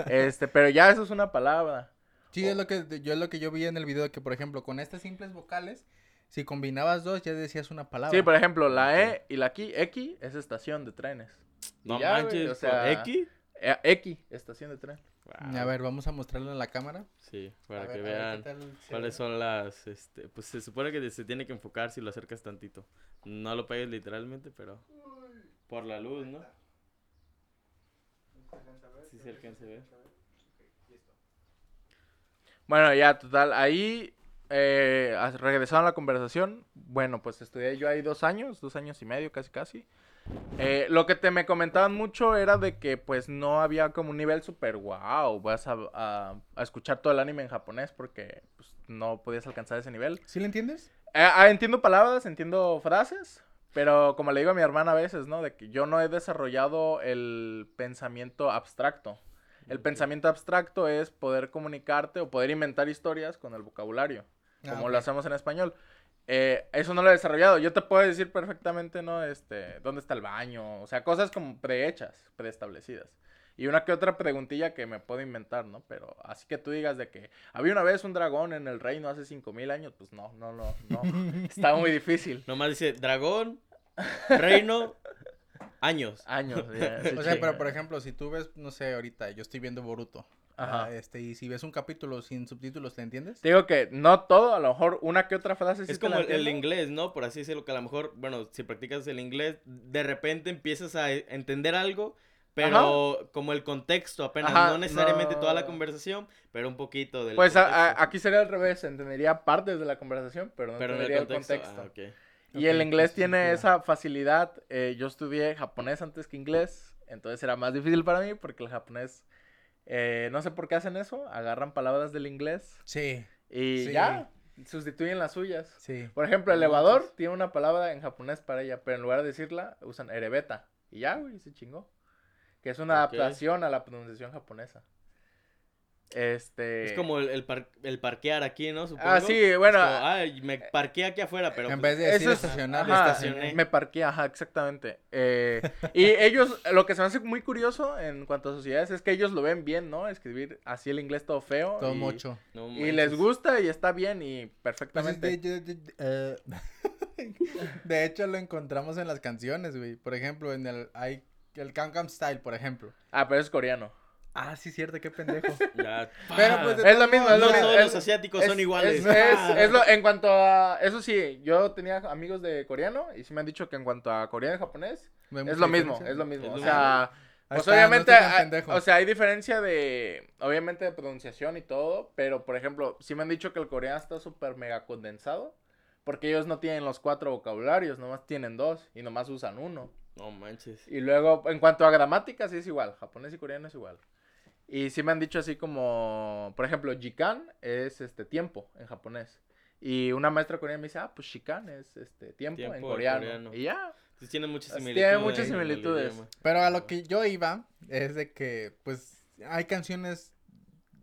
Speaker 3: Este, pero ya eso es una palabra.
Speaker 2: Sí, es lo que yo es lo que yo vi en el video que por ejemplo, con estas simples vocales, si combinabas dos ya decías una palabra.
Speaker 3: Sí, por ejemplo, la. E y la X, X es estación de trenes.
Speaker 1: No
Speaker 3: ya, güey,
Speaker 1: manches,
Speaker 3: o
Speaker 1: ¿con
Speaker 3: sea,
Speaker 1: X?
Speaker 3: Eh, X, estación de tren.
Speaker 1: Wow.
Speaker 2: A ver, vamos a mostrarlo en la cámara.
Speaker 1: Sí, para
Speaker 2: A
Speaker 1: que
Speaker 2: ver,
Speaker 1: vean
Speaker 2: tal
Speaker 1: cuáles son las, este, pues se supone que se tiene que enfocar si lo acercas tantito. No lo pegues literalmente, pero por la luz, ¿no? Sí se alcanza a ver.
Speaker 3: Bueno, ya, total, ahí eh, regresando a la conversación, bueno, pues estudié yo ahí dos años, dos años y medio, casi casi. Eh, lo que te me comentaban mucho era de que pues no había como un nivel super wow, vas a, a- a escuchar todo el anime en japonés porque pues, no podías alcanzar ese nivel.
Speaker 2: ¿Sí lo entiendes?
Speaker 3: Eh, ah, entiendo palabras, entiendo frases, pero como le digo a mi hermana a veces, ¿no? De que yo no he desarrollado el pensamiento abstracto. El pensamiento abstracto es poder comunicarte o poder inventar historias con el vocabulario,
Speaker 2: Ah,
Speaker 3: como
Speaker 2: ok.
Speaker 3: lo hacemos en español. Eh, eso no lo he desarrollado. Yo te puedo decir perfectamente, ¿no? Este, ¿dónde está el baño? O sea, cosas como prehechas, preestablecidas. Y una que otra preguntilla que me puedo inventar, ¿no? Pero así que tú digas de que había una vez un dragón en el reino hace 5000 años, pues no, no, no, no. Está muy difícil.
Speaker 1: Nomás dice dragón, reino, años.
Speaker 3: Años. ya, se
Speaker 2: O sea, pero por ejemplo, si tú ves, no sé, ahorita yo estoy viendo Boruto.
Speaker 3: Ajá.
Speaker 2: ah, este, y si ves un capítulo sin subtítulos, ¿le entiendes?
Speaker 3: Te digo que no todo, a lo mejor una que otra frase sí
Speaker 1: Es como el, el inglés, ¿no? Por así decirlo, que a lo mejor, bueno, si practicas el inglés, de repente empiezas a e- entender algo, pero como el contexto apenas,
Speaker 3: Ajá,
Speaker 1: no necesariamente toda la
Speaker 3: no.
Speaker 1: conversación, pero un poquito del
Speaker 3: Pues a- a- aquí sería al revés, entendería partes de la conversación, pero no
Speaker 1: pero en el
Speaker 3: entendería
Speaker 1: contexto,
Speaker 3: el contexto.
Speaker 1: ah,
Speaker 3: Y el inglés tiene esa facilidad. eh, yo estudié japonés antes que inglés, entonces era más difícil para mí porque el japonés, eh, no sé por qué hacen eso, agarran palabras del inglés
Speaker 2: Sí,
Speaker 3: y
Speaker 2: Sí.
Speaker 3: ya, sustituyen las suyas.
Speaker 2: sí.
Speaker 3: Por ejemplo,
Speaker 1: No
Speaker 3: elevador tiene una palabra en japonés para ella, pero en lugar de decirla, usan erebeta. Y ya, güey, se chingó. Que es una adaptación a la pronunciación japonesa. Este.
Speaker 1: Es como el, el, par- el parquear aquí, ¿no? Supongo.
Speaker 3: Ah, sí, bueno.
Speaker 1: como, ay, me parqué aquí afuera, pero...
Speaker 2: en
Speaker 1: pues,
Speaker 2: vez de decir
Speaker 3: es-
Speaker 2: estacionar,
Speaker 3: ajá,
Speaker 2: estacioné.
Speaker 3: Me parqué, ajá, exactamente. Eh, y ellos, lo que se me hace muy curioso en cuanto a sociedades es que ellos lo ven bien, ¿no? Escribir así el inglés todo feo.
Speaker 2: Todo
Speaker 3: y,
Speaker 1: no
Speaker 3: Y les gusta y está bien y
Speaker 2: Pues
Speaker 3: perfectamente.
Speaker 2: de, de- de- eh, de hecho, lo encontramos en las canciones, güey. Por ejemplo, en el, hay el Gangnam Style, por ejemplo.
Speaker 3: Ah, pero es coreano.
Speaker 2: Ah, sí, cierto, qué pendejo. Pero, pues,
Speaker 3: Es lo mismo, es lo
Speaker 1: no
Speaker 3: mismo.
Speaker 1: todos
Speaker 3: es-
Speaker 1: los asiáticos
Speaker 3: es-
Speaker 1: son iguales.
Speaker 3: Es, es- es lo, en cuanto a. Eso sí, yo tenía amigos de coreano y sí me han dicho que en cuanto a coreano y japonés
Speaker 2: No
Speaker 3: es lo mismo, es lo mismo.
Speaker 1: Es
Speaker 3: o sea, pues
Speaker 2: está,
Speaker 3: obviamente, hay-
Speaker 2: pendejo.
Speaker 3: o sea, hay diferencia de, obviamente de pronunciación y todo, pero por ejemplo, sí me han dicho que el coreano está súper mega condensado, porque ellos no tienen los cuatro vocabularios, nomás tienen dos y nomás usan uno.
Speaker 1: No manches.
Speaker 3: Y luego, en cuanto a gramática, sí es igual, japonés y coreano es igual. Y sí me han dicho así como, por ejemplo, jikan es este tiempo en japonés. Y una maestra coreana me dice, ah, pues shikan es este tiempo,
Speaker 1: Tiempo
Speaker 3: en
Speaker 1: en
Speaker 3: coreano.
Speaker 1: coreano.
Speaker 3: Y ya.
Speaker 1: Sí, tiene muchas
Speaker 3: Tiene
Speaker 1: similitudes.
Speaker 3: muchas
Speaker 1: en el
Speaker 3: similitudes.
Speaker 2: Pero a lo que yo iba es de que, pues, hay canciones,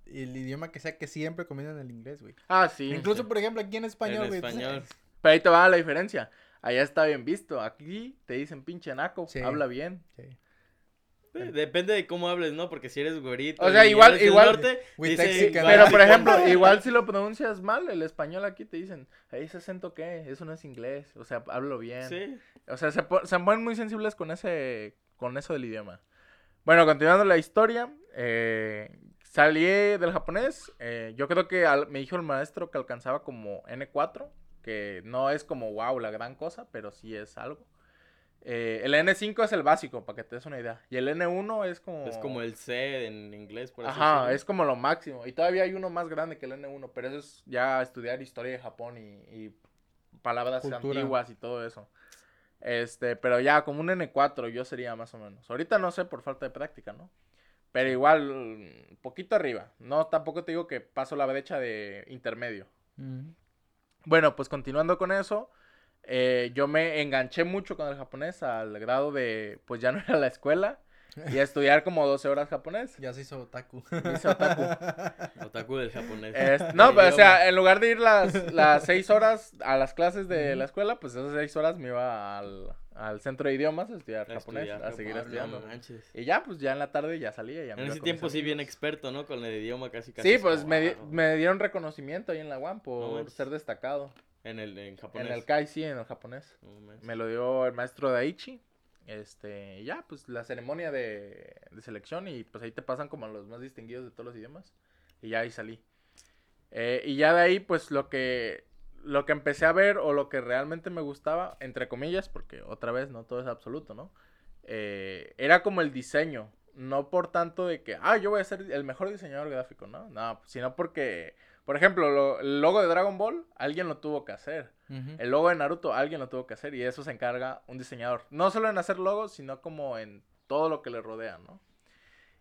Speaker 2: el idioma que sea, que siempre combinan el inglés, güey.
Speaker 3: Ah, sí.
Speaker 2: Incluso, por ejemplo, aquí en español,
Speaker 1: En
Speaker 2: güey. pues,
Speaker 1: español.
Speaker 3: Pero ahí te va la diferencia. Allá está bien visto. Aquí te dicen pinche naco.
Speaker 2: Sí.
Speaker 3: Habla bien.
Speaker 2: sí.
Speaker 1: Depende de cómo hables, ¿no? Porque si eres güerito.
Speaker 3: O sea, igual- igual-
Speaker 1: norte, dice
Speaker 3: Pero por ejemplo, igual si lo pronuncias mal, el español aquí te dicen, "Ey, ese acento qué, eso no es inglés. O sea, hablo bien.
Speaker 1: Sí.
Speaker 3: O sea, se, se ponen muy sensibles con ese, con eso del idioma. Bueno, continuando la historia, eh, salí del japonés. eh, yo creo que al- me dijo el maestro que alcanzaba como N4, que no es como wow la gran cosa, pero sí es algo. Eh, el N5 es el básico, para que te des una idea. Y el N1 es como...
Speaker 1: Es como el C en inglés, por así
Speaker 3: Ajá,
Speaker 1: decirlo.
Speaker 3: es como lo máximo. Y todavía hay uno más grande que el N1, pero eso es ya estudiar historia de Japón y, y palabras
Speaker 2: Cultura.
Speaker 3: antiguas y todo eso. Este, pero ya como un N4 yo sería más o menos. Ahorita no sé por falta de práctica, ¿no? Pero igual, un poquito arriba. No, tampoco te digo que paso la brecha de intermedio. Bueno, pues continuando con eso, eh, yo me enganché mucho con el japonés al grado de, pues ya no ir a la escuela y a estudiar como 12 horas japonés.
Speaker 2: Ya se hizo otaku.
Speaker 3: Hice otaku.
Speaker 1: Otaku del japonés.
Speaker 3: Es- no, pero o sea, en lugar de ir las, las 6 horas a las clases de la escuela, pues esas 6 horas me iba al, al centro de idiomas a estudiar
Speaker 1: A
Speaker 3: japonés,
Speaker 1: estudiar
Speaker 3: a seguir estudiando.
Speaker 1: manches.
Speaker 3: Y ya, pues ya en la tarde ya salía. Ya
Speaker 1: En ese tiempo sí bien experto, ¿no? Con el idioma casi casi.
Speaker 3: Sí,
Speaker 1: es
Speaker 3: pues
Speaker 1: como,
Speaker 3: me, di-
Speaker 1: ah,
Speaker 3: me dieron reconocimiento ahí en la UAM por ser destacado.
Speaker 1: En el en japonés.
Speaker 3: En el CAI, sí, en el japonés.
Speaker 1: Manches.
Speaker 3: Me lo dio el maestro Daichi. Este, y ya, pues la ceremonia de, de selección y pues ahí te pasan como los más distinguidos de todos los idiomas. Y ya ahí salí. Eh, y ya de ahí, pues lo que, lo que empecé a ver o lo que realmente me gustaba, entre comillas, porque otra vez no todo es absoluto, ¿no? Eh, era como el diseño. No por tanto de que, ah, yo voy a ser el mejor diseñador gráfico, ¿no? No, sino porque, por ejemplo, lo- el logo de Dragon Ball, alguien lo tuvo que hacer. El logo de Naruto alguien lo tuvo que hacer y eso se encarga un diseñador. No solo en hacer logos, sino como en todo lo que le rodea, ¿no?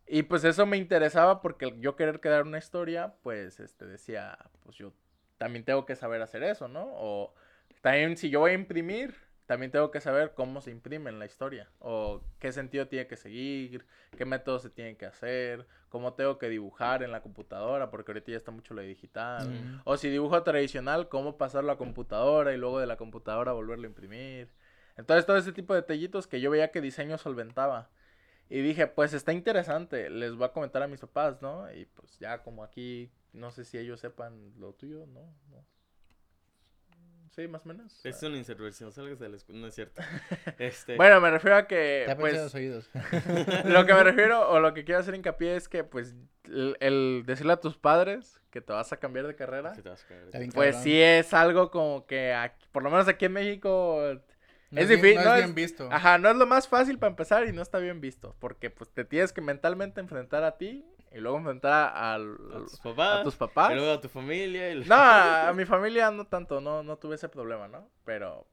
Speaker 3: Y pues eso me interesaba porque yo querer crear una historia, pues este decía, pues yo también tengo que saber hacer eso, ¿no? O también si yo voy a imprimir, también tengo que saber cómo se imprime en la historia o qué sentido tiene que seguir, qué métodos se tienen que hacer, cómo tengo que dibujar en la computadora, porque ahorita ya está mucho lo digital.
Speaker 2: Ujú.
Speaker 3: O si dibujo tradicional, cómo pasarlo a computadora y luego de la computadora volverlo a imprimir. Entonces todo ese tipo de detallitos que yo veía que diseño solventaba. Y dije, pues está interesante, les voy a comentar a mis papás, ¿no? Y pues ya como aquí, no sé si ellos sepan lo tuyo, ¿no? ¿No? Sí, más o menos.
Speaker 1: Es una inserción, salgas de la escuela. No es cierto. Este.
Speaker 3: Bueno, me refiero a que,
Speaker 2: Tápense
Speaker 3: pues,
Speaker 2: los oídos.
Speaker 3: lo que me refiero o lo que quiero hacer hincapié es que, pues, el, el decirle a tus padres que te vas a cambiar de carrera,
Speaker 1: ¿qué te vas a caer?
Speaker 2: Está bien
Speaker 3: pues
Speaker 2: cabrón.
Speaker 3: sí es algo como que, aquí- por lo menos aquí en México,
Speaker 2: No
Speaker 3: es difícil,
Speaker 2: No
Speaker 3: no
Speaker 2: es
Speaker 3: es-
Speaker 2: bien visto.
Speaker 3: ajá, no es lo más fácil para empezar y no está bien visto, porque pues te tienes que mentalmente enfrentar a ti y luego enfrentar
Speaker 1: A tus papás.
Speaker 3: a tus papás.
Speaker 1: Y luego a tu familia. y-
Speaker 3: No, a, mi familia no tanto, no, no tuve ese problema, ¿no? Pero,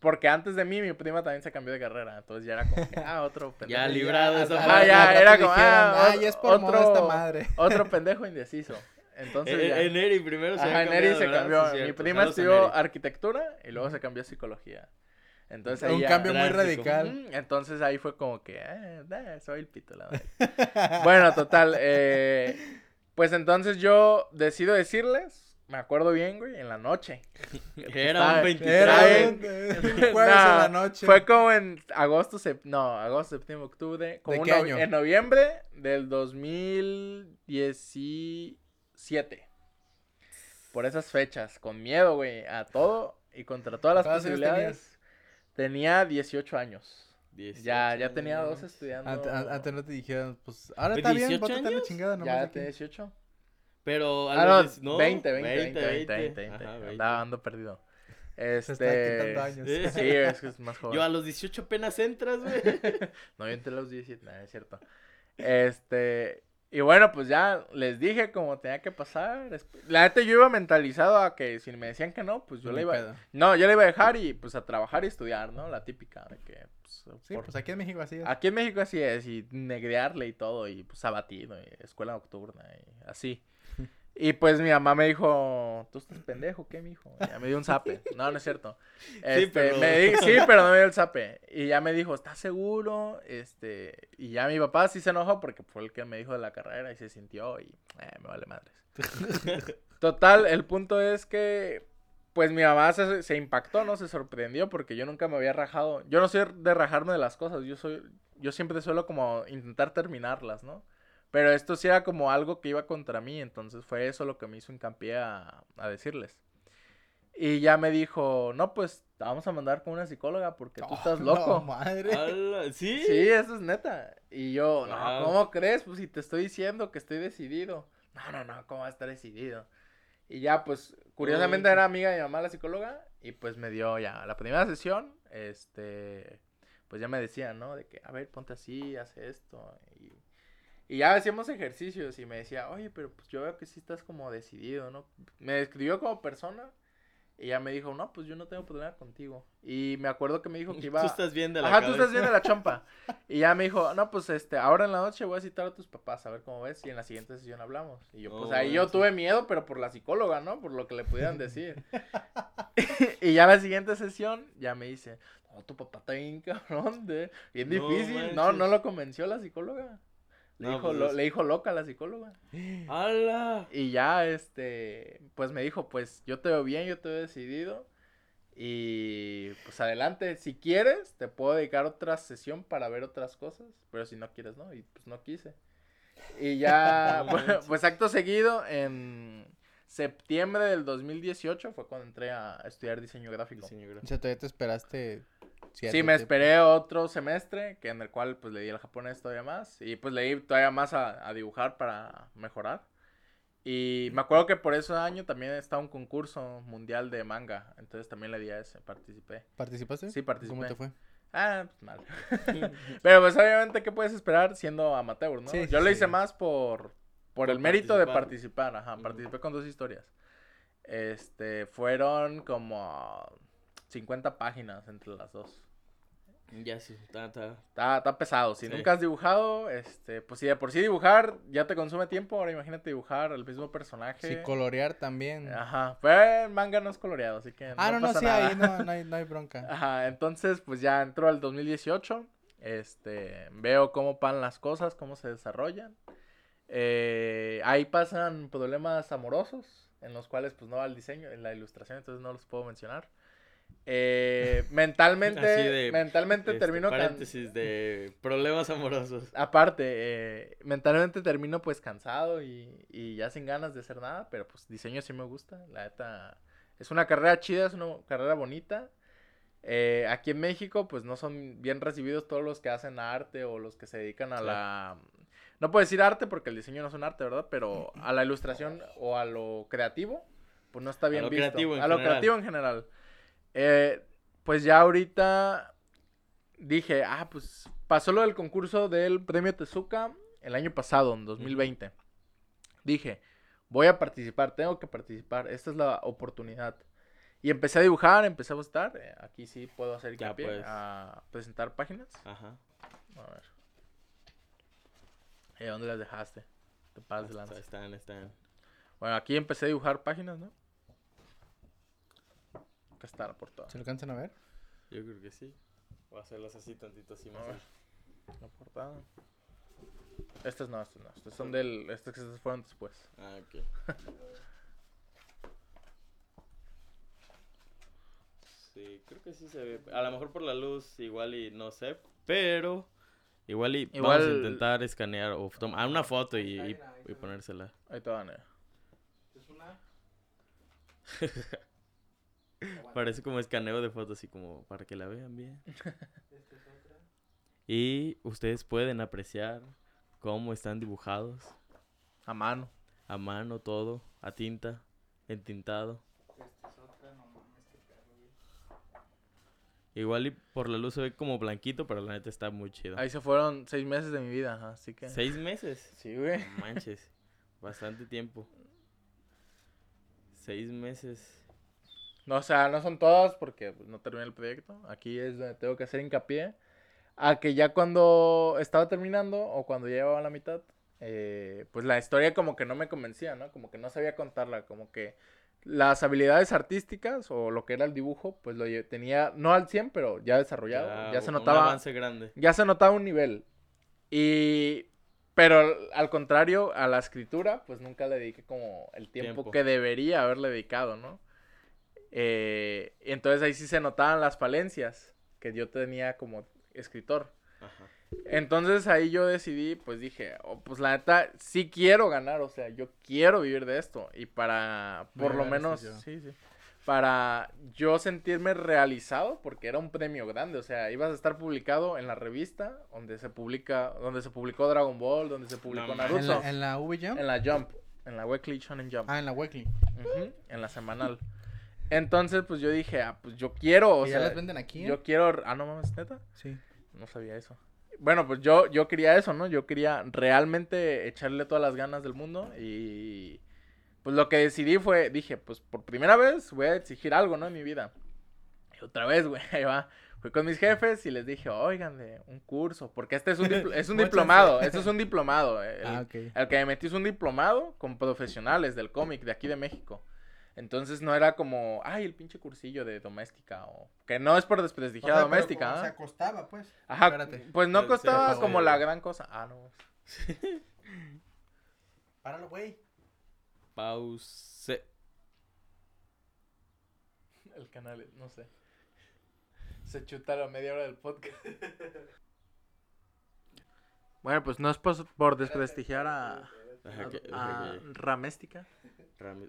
Speaker 3: porque antes de mí mi prima también se cambió de carrera, entonces ya era como que, ah, otro pendejo.
Speaker 1: Ya librado esa parte.
Speaker 3: ya, era como,
Speaker 2: dijeron,
Speaker 3: ah,
Speaker 2: "Ay, es por
Speaker 3: otro-
Speaker 2: esta madre.
Speaker 3: Otro pendejo indeciso. Entonces
Speaker 1: Eh,
Speaker 3: ya.
Speaker 1: En Eri primero se
Speaker 3: Ajá, en Eri se cambió. Mi prima estudió arquitectura y luego se cambió a psicología. Entonces ahí
Speaker 2: Un
Speaker 3: ya-
Speaker 2: cambio muy radical.
Speaker 3: Entonces ahí fue como que, eh, eh, soy el pito, la verdad. bueno, total. eh, pues entonces yo decido decirles, me acuerdo bien, güey, en la noche.
Speaker 1: Era
Speaker 3: Estaba-
Speaker 1: un 23.
Speaker 2: Era un, un jueves
Speaker 3: Nah,
Speaker 2: en la noche.
Speaker 3: Fue como en agosto, sep- no, agosto, septiembre, octubre. Como
Speaker 2: ¿De
Speaker 3: un
Speaker 2: qué año?
Speaker 3: En noviembre del 2017. Por esas fechas, con miedo, güey, a todo y contra todas las
Speaker 2: ¿Cuántos años
Speaker 3: posibilidades. Tenía 18 años.
Speaker 1: 18
Speaker 3: Ya, ya tenía dos
Speaker 1: años.
Speaker 3: estudiando.
Speaker 2: Antes, an- antes no te dijeron, pues ahora
Speaker 1: ¿De
Speaker 2: está bien,
Speaker 1: 18
Speaker 2: bótate a la
Speaker 1: años?
Speaker 2: chingada nomás
Speaker 3: Ya tenía 18.
Speaker 1: Pero a
Speaker 3: Ah,
Speaker 1: diez- no,
Speaker 3: 20, 20, 20, 20, 20, 20.
Speaker 1: Ajá, 20.
Speaker 3: Andaba ando perdido. Este.
Speaker 2: años.
Speaker 1: Sí.
Speaker 3: Sí, es que es más joven.
Speaker 1: Yo a los 18 apenas entras, güey.
Speaker 3: No, yo entré a los 17, nada, es cierto. Este, y bueno, pues ya les dije cómo tenía que pasar. La neta yo iba mentalizado a que si me decían que no, pues yo le iba
Speaker 2: pedo.
Speaker 3: No, yo le iba a dejar y pues a trabajar y estudiar, ¿no? La típica de que pues,
Speaker 2: Sí,
Speaker 3: por-
Speaker 2: pues aquí en México así es.
Speaker 3: aquí en México así es y negrearle y todo y pues abatido y escuela nocturna y así. Y pues mi mamá me dijo, ¿tú estás pendejo? ¿Qué, mijo? Y ya me dio un zape. No, no es cierto. Este,
Speaker 1: pero-
Speaker 3: me di- sí, pero no me dio el zape. Y ya me dijo, ¿estás seguro? Este, y ya mi papá sí se enojó porque fue el que me dijo de la carrera y se sintió y eh, me vale madres. Total, el punto es que pues mi mamá se, se impactó, ¿no? Se sorprendió porque yo nunca me había rajado. Yo no soy de rajarme de las cosas, yo soy yo siempre suelo como intentar terminarlas, ¿no? Pero esto sí era como algo que iba contra mí, entonces fue eso lo que me hizo hincapié a, a decirles. Y ya me dijo, no, pues te vamos a mandar con una psicóloga porque tú
Speaker 2: Oh,
Speaker 3: estás
Speaker 2: no,
Speaker 3: loco.
Speaker 2: madre.
Speaker 1: Ala, ¿Sí?
Speaker 3: Sí, eso es neta. Y yo,
Speaker 1: Wow.
Speaker 3: no, ¿cómo crees? Pues si te estoy diciendo que estoy decidido. No, no, no, ¿cómo va a estar decidido? Y ya, pues, curiosamente
Speaker 1: Ok.
Speaker 3: era amiga de mi mamá la psicóloga y pues me dio ya la primera sesión, este, pues ya me decía, ¿no? De que, a ver, ponte así, haz esto. Y, y ya hacíamos ejercicios y me decía, oye, pero pues yo veo que sí estás como decidido, ¿no? Me describió como persona Y ya me dijo, no, pues yo no tengo problema contigo. Y me acuerdo que me dijo que iba...
Speaker 1: Tú estás bien de la
Speaker 3: Ajá,
Speaker 1: cabeza.
Speaker 3: tú estás bien de la chompa. Y ya me dijo, no, pues este, ahora en la noche voy a citar a tus papás a ver cómo ves y en la siguiente sesión hablamos. Y yo, pues
Speaker 1: No
Speaker 3: ahí yo
Speaker 1: manches.
Speaker 3: tuve miedo, pero por la psicóloga, ¿no? Por lo que le pudieran decir. y ya la siguiente sesión, ya me dice, no, tu papá está bien cabrón, de... bien
Speaker 1: No
Speaker 3: difícil. No, no lo convenció la psicóloga. Le,
Speaker 1: No,
Speaker 3: dijo,
Speaker 1: pues
Speaker 3: lo- le dijo loca a la psicóloga.
Speaker 1: ¡Hala!
Speaker 3: Y ya, este, pues me dijo, pues yo te veo bien, yo te veo decidido. Y pues adelante, si quieres, te puedo dedicar otra sesión para ver otras cosas, pero si no quieres, no, y pues no quise. Y ya, pues, pues acto seguido, en septiembre del 2018 fue cuando entré a estudiar diseño gráfico.
Speaker 1: Diseño
Speaker 2: O
Speaker 1: gráfico.
Speaker 2: sea, todavía te esperaste.
Speaker 3: Sí, me esperé otro semestre, que en el cual pues leí el japonés todavía más, y pues leí todavía más a, a dibujar para mejorar. Y me acuerdo que por ese año también estaba un concurso mundial de manga, entonces también le di a ese, participé.
Speaker 2: ¿Participaste?
Speaker 3: Sí, participé.
Speaker 2: ¿Cómo te fue?
Speaker 3: Ah, pues mal. Pero pues obviamente, ¿qué puedes esperar siendo amateur, no?
Speaker 2: Sí,
Speaker 3: Yo
Speaker 2: sí,
Speaker 3: lo hice más por, por,
Speaker 1: Por
Speaker 3: el mérito de
Speaker 1: participar.
Speaker 3: ajá, participé con dos historias. Este, fueron como 50 páginas entre las dos.
Speaker 1: Ya sí, está, está.
Speaker 3: Está, está pesado. Si
Speaker 1: Sí.
Speaker 3: nunca has dibujado, este, pues si de por sí dibujar ya te consume tiempo, ahora imagínate dibujar el mismo personaje.
Speaker 2: Sí, colorear también.
Speaker 3: Ajá, pero el manga no es coloreado, así que
Speaker 2: ah, no, no,
Speaker 3: pasa
Speaker 2: sí,
Speaker 3: nada.
Speaker 2: ahí no, no, hay, no hay bronca.
Speaker 3: Ajá, entonces pues ya entró el 2018, este, veo cómo van las cosas, cómo se desarrollan. Eh, ahí pasan problemas amorosos, en los cuales pues no va el diseño, en la ilustración, entonces no los puedo mencionar. Eh, mentalmente,
Speaker 1: de,
Speaker 3: mentalmente
Speaker 1: Este,
Speaker 3: termino can-
Speaker 1: Paréntesis de problemas amorosos.
Speaker 3: Aparte, eh, mentalmente termino pues cansado y, y ya sin ganas de hacer nada, pero pues diseño sí me gusta, la neta. Es una carrera chida, es una carrera bonita. Eh, aquí en México pues no son bien recibidos todos los que hacen arte o los que se dedican a la... No puedo decir arte porque el diseño no es un arte, ¿verdad? Pero a la ilustración o a lo creativo, pues no está bien
Speaker 1: lo
Speaker 3: visto.
Speaker 1: creativo en
Speaker 3: a lo creativo en general. Eh, pues ya ahorita dije, ah, pues pasó lo del concurso del premio Tezuka el año pasado, en 2020. Dije, voy a participar, tengo que participar, esta es la oportunidad. Y empecé a dibujar, empecé a postar. eh, aquí sí puedo hacer
Speaker 1: Ya, pues.
Speaker 3: a presentar páginas.
Speaker 1: Ajá.
Speaker 3: A ver. Eh, ¿Dónde las dejaste? Te pasas de lanza.
Speaker 1: Están, están.
Speaker 3: Bueno, aquí empecé a dibujar páginas, ¿no? Acá está la portada.
Speaker 2: ¿Se alcanzan a ver?
Speaker 1: Yo creo que sí. Voy a hacerlas así tantito así más.
Speaker 3: A ver.
Speaker 1: alto.
Speaker 3: La portada. Estas no, estas no. Estas son del. Estas que estas fueron después.
Speaker 1: Ah, ok. Sí, creo que sí se ve. A lo mejor por la luz igual y no sé, pero igual y vamos a
Speaker 3: Igual-
Speaker 1: intentar escanear o tomar una foto y, y- y ponérsela.
Speaker 3: Ahí te van, eh.
Speaker 2: Es una...
Speaker 1: Parece como escaneo de fotos así como para que la vean bien. Y ustedes pueden apreciar cómo están dibujados
Speaker 3: A mano.
Speaker 1: a mano todo, a tinta, entintado. Igual y por la luz se ve como blanquito, pero la neta está muy chido.
Speaker 3: Ahí se fueron seis meses de mi vida, así que.
Speaker 1: ¿Seis meses?
Speaker 3: Sí, güey.
Speaker 1: No manches, bastante tiempo. Seis meses.
Speaker 3: No, o sea, no son todas porque pues, no terminé el proyecto. Aquí es donde tengo que hacer hincapié. A que ya cuando estaba terminando o cuando ya llevaba la mitad, eh, pues la historia como que no me convencía, ¿no? Como que no sabía contarla, como que las habilidades artísticas o lo que era el dibujo, pues lo tenía, no al 100, pero ya desarrollado. Ya, se
Speaker 1: un
Speaker 3: notaba
Speaker 1: avance grande.
Speaker 3: ya se notaba un nivel. Y. Pero al contrario, a la escritura, pues nunca le dediqué como el tiempo,
Speaker 1: Tiempo.
Speaker 3: que debería haberle dedicado, ¿no? Eh, y entonces ahí sí se notaban las falencias que yo tenía como escritor.
Speaker 1: Ajá.
Speaker 3: Entonces ahí yo decidí, pues dije, oh, pues la neta, sí quiero ganar, o sea, yo quiero vivir de esto. Y para, por lo menos,
Speaker 2: yo.
Speaker 3: sí, sí. Para yo sentirme realizado, porque era un premio grande, o sea, ibas a estar publicado en la revista donde se publica, donde se publicó Dragon Ball, donde se publicó
Speaker 1: No
Speaker 3: Naruto,
Speaker 2: ¿En la, en la V Jump?
Speaker 3: en la Jump, en la Weekly Shonen Jump,
Speaker 2: Ah, en la Weekly.
Speaker 3: En la semanal. Entonces, pues yo dije, ah, pues yo quiero, o
Speaker 2: ¿Y ya
Speaker 3: sea,
Speaker 2: las venden aquí? eh?
Speaker 3: yo quiero, ah, no mames, neta.
Speaker 2: Sí.
Speaker 3: No sabía eso. Bueno, pues yo, yo quería eso, ¿no? Yo quería realmente echarle todas las ganas del mundo y pues lo que decidí fue, dije, pues por primera vez voy a exigir algo, ¿no? En mi vida. Y otra vez, güey, ahí va. Fui con mis jefes y les dije, oigan, de un curso, porque este es un, dipl- es un diplomado, este es un diplomado. El,
Speaker 2: Ah, ok.
Speaker 3: el que me metí es un diplomado con profesionales del cómic de aquí de México. Entonces no era como, ay, el pinche cursillo de doméstica o... Que no es por desprestigiar a doméstica, ¿ah?
Speaker 2: costaba, pues.
Speaker 3: Ajá,
Speaker 2: Espérate.
Speaker 3: pues no costaba como la gran cosa. Ah, no.
Speaker 2: Páralo, güey.
Speaker 1: Pause.
Speaker 3: El canal, no sé. Se chuta la media hora del podcast. bueno, pues no es por, por desprestigiar a, a
Speaker 1: que-
Speaker 3: Raméstica.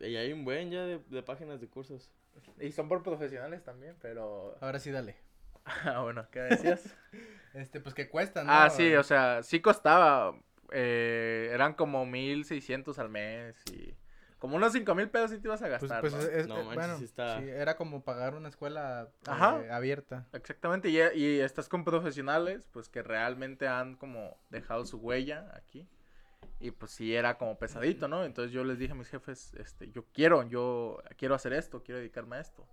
Speaker 1: Y hay un buen ya de, de páginas de cursos.
Speaker 3: Y son por profesionales también, pero...
Speaker 2: Ahora sí, dale.
Speaker 3: Ah, bueno, ¿qué decías?
Speaker 2: Este, pues que cuesta, ¿no?
Speaker 3: ah, sí, o sea, sí costaba. eh, eran como 1600 al mes y... Como unos 5000 pesos sí te ibas a
Speaker 2: Pues,
Speaker 3: gastar,
Speaker 2: pues
Speaker 3: ¿no?
Speaker 2: es, es-
Speaker 1: No
Speaker 2: eh,
Speaker 1: manches,
Speaker 2: bueno,
Speaker 1: sí está-
Speaker 2: sí, era como pagar una escuela eh, abierta.
Speaker 3: Exactamente, y, y estás con profesionales, pues que realmente han como dejado su huella aquí. Y pues sí era como pesadito, ¿no? Entonces yo les dije a mis jefes, este, yo quiero, yo quiero hacer esto, quiero dedicarme a esto.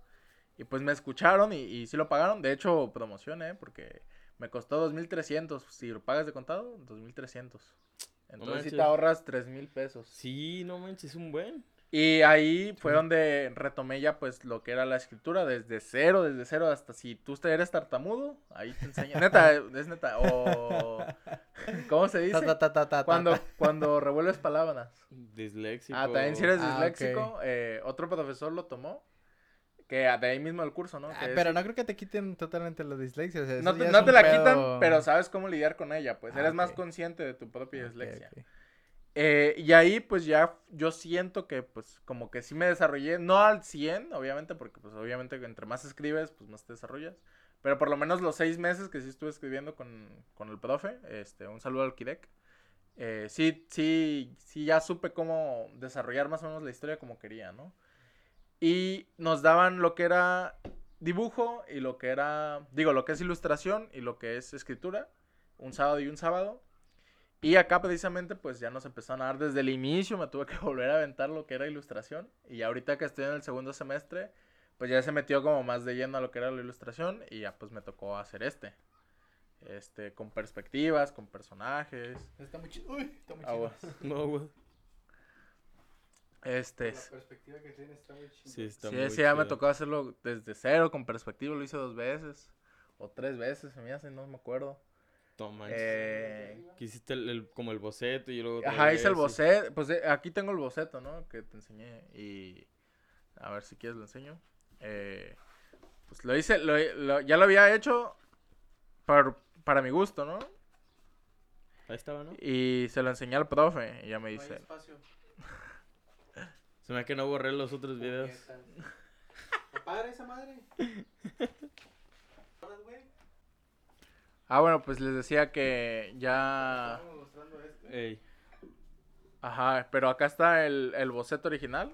Speaker 3: Y pues me escucharon y, y sí lo pagaron. De hecho, promoción, ¿eh? Porque me costó 2.300. Si lo pagas de contado, 2.300. Entonces sí
Speaker 1: manches.
Speaker 3: te ahorras 3.000 pesos.
Speaker 1: Sí, no manches, es un buen.
Speaker 3: Y ahí fue donde retomé ya pues lo que era la escritura desde cero, desde cero hasta si tú eres tartamudo, ahí te enseño. Neta, es neta. O ¿cómo se dice?
Speaker 2: Ta,
Speaker 3: Cuando, cuando revuelves palabras.
Speaker 1: Disléxico.
Speaker 3: Ah, también si eres
Speaker 2: Ah,
Speaker 3: disléxico, eh, otro profesor lo tomó. Que de ahí mismo el curso, ¿no?
Speaker 2: Ah,
Speaker 3: es-
Speaker 2: pero no creo que te quiten totalmente la dislexia. o sea,
Speaker 3: no te, no la
Speaker 2: pedo-
Speaker 3: quitan, pero sabes cómo lidiar con ella, pues
Speaker 2: Ah,
Speaker 3: eres más consciente de tu propia dislexia.
Speaker 2: ok.
Speaker 3: Eh, y ahí pues ya yo siento que pues como que sí me desarrollé, no al 100 obviamente, porque pues obviamente entre más escribes pues más te desarrollas, pero por lo menos los seis meses que sí estuve escribiendo con, con el profe, este, un saludo al Kidek, eh, sí, sí, sí ya supe cómo desarrollar más o menos la historia como quería, ¿no? Y nos daban lo que era dibujo y lo que era, digo, lo que es ilustración y lo que es escritura, un sábado y un sábado. Y acá precisamente pues ya nos empezaron a dar desde el inicio, me tuve que volver a aventar lo que era ilustración. Y ahorita que estoy en el segundo semestre, pues ya se metió como más de lleno a lo que era la ilustración y ya pues me tocó hacer este. Este, con perspectivas, con personajes.
Speaker 2: Está muy chido. Uy, está muy
Speaker 3: Aguas.
Speaker 1: No, güey.
Speaker 3: Este,
Speaker 2: La perspectiva que tiene está muy chido.
Speaker 1: Sí, está
Speaker 3: sí,
Speaker 1: muy
Speaker 3: ese ya me
Speaker 1: chido.
Speaker 3: tocó hacerlo desde cero, con perspectiva, lo hice dos veces. O tres veces, se me hace, no me acuerdo.
Speaker 1: Manches.
Speaker 3: Eh,
Speaker 1: Que hiciste el, el- como el boceto y luego.
Speaker 3: Ajá, hice el
Speaker 1: y-
Speaker 3: boceto. Pues eh, aquí tengo el boceto, ¿no? Que te enseñé. Y. A ver si quieres lo enseño. Eh, pues lo hice. Lo, lo- ya lo había hecho. Para, para mi gusto, ¿no?
Speaker 1: Ahí estaba, ¿no?
Speaker 3: Y se lo enseñé al profe. Y ya me dice.
Speaker 1: Se me da que no borré los otros videos.
Speaker 2: Padre esa madre.
Speaker 3: Ah, bueno, pues les decía que ya.
Speaker 1: Ey.
Speaker 3: Ajá, pero acá está el, el boceto original.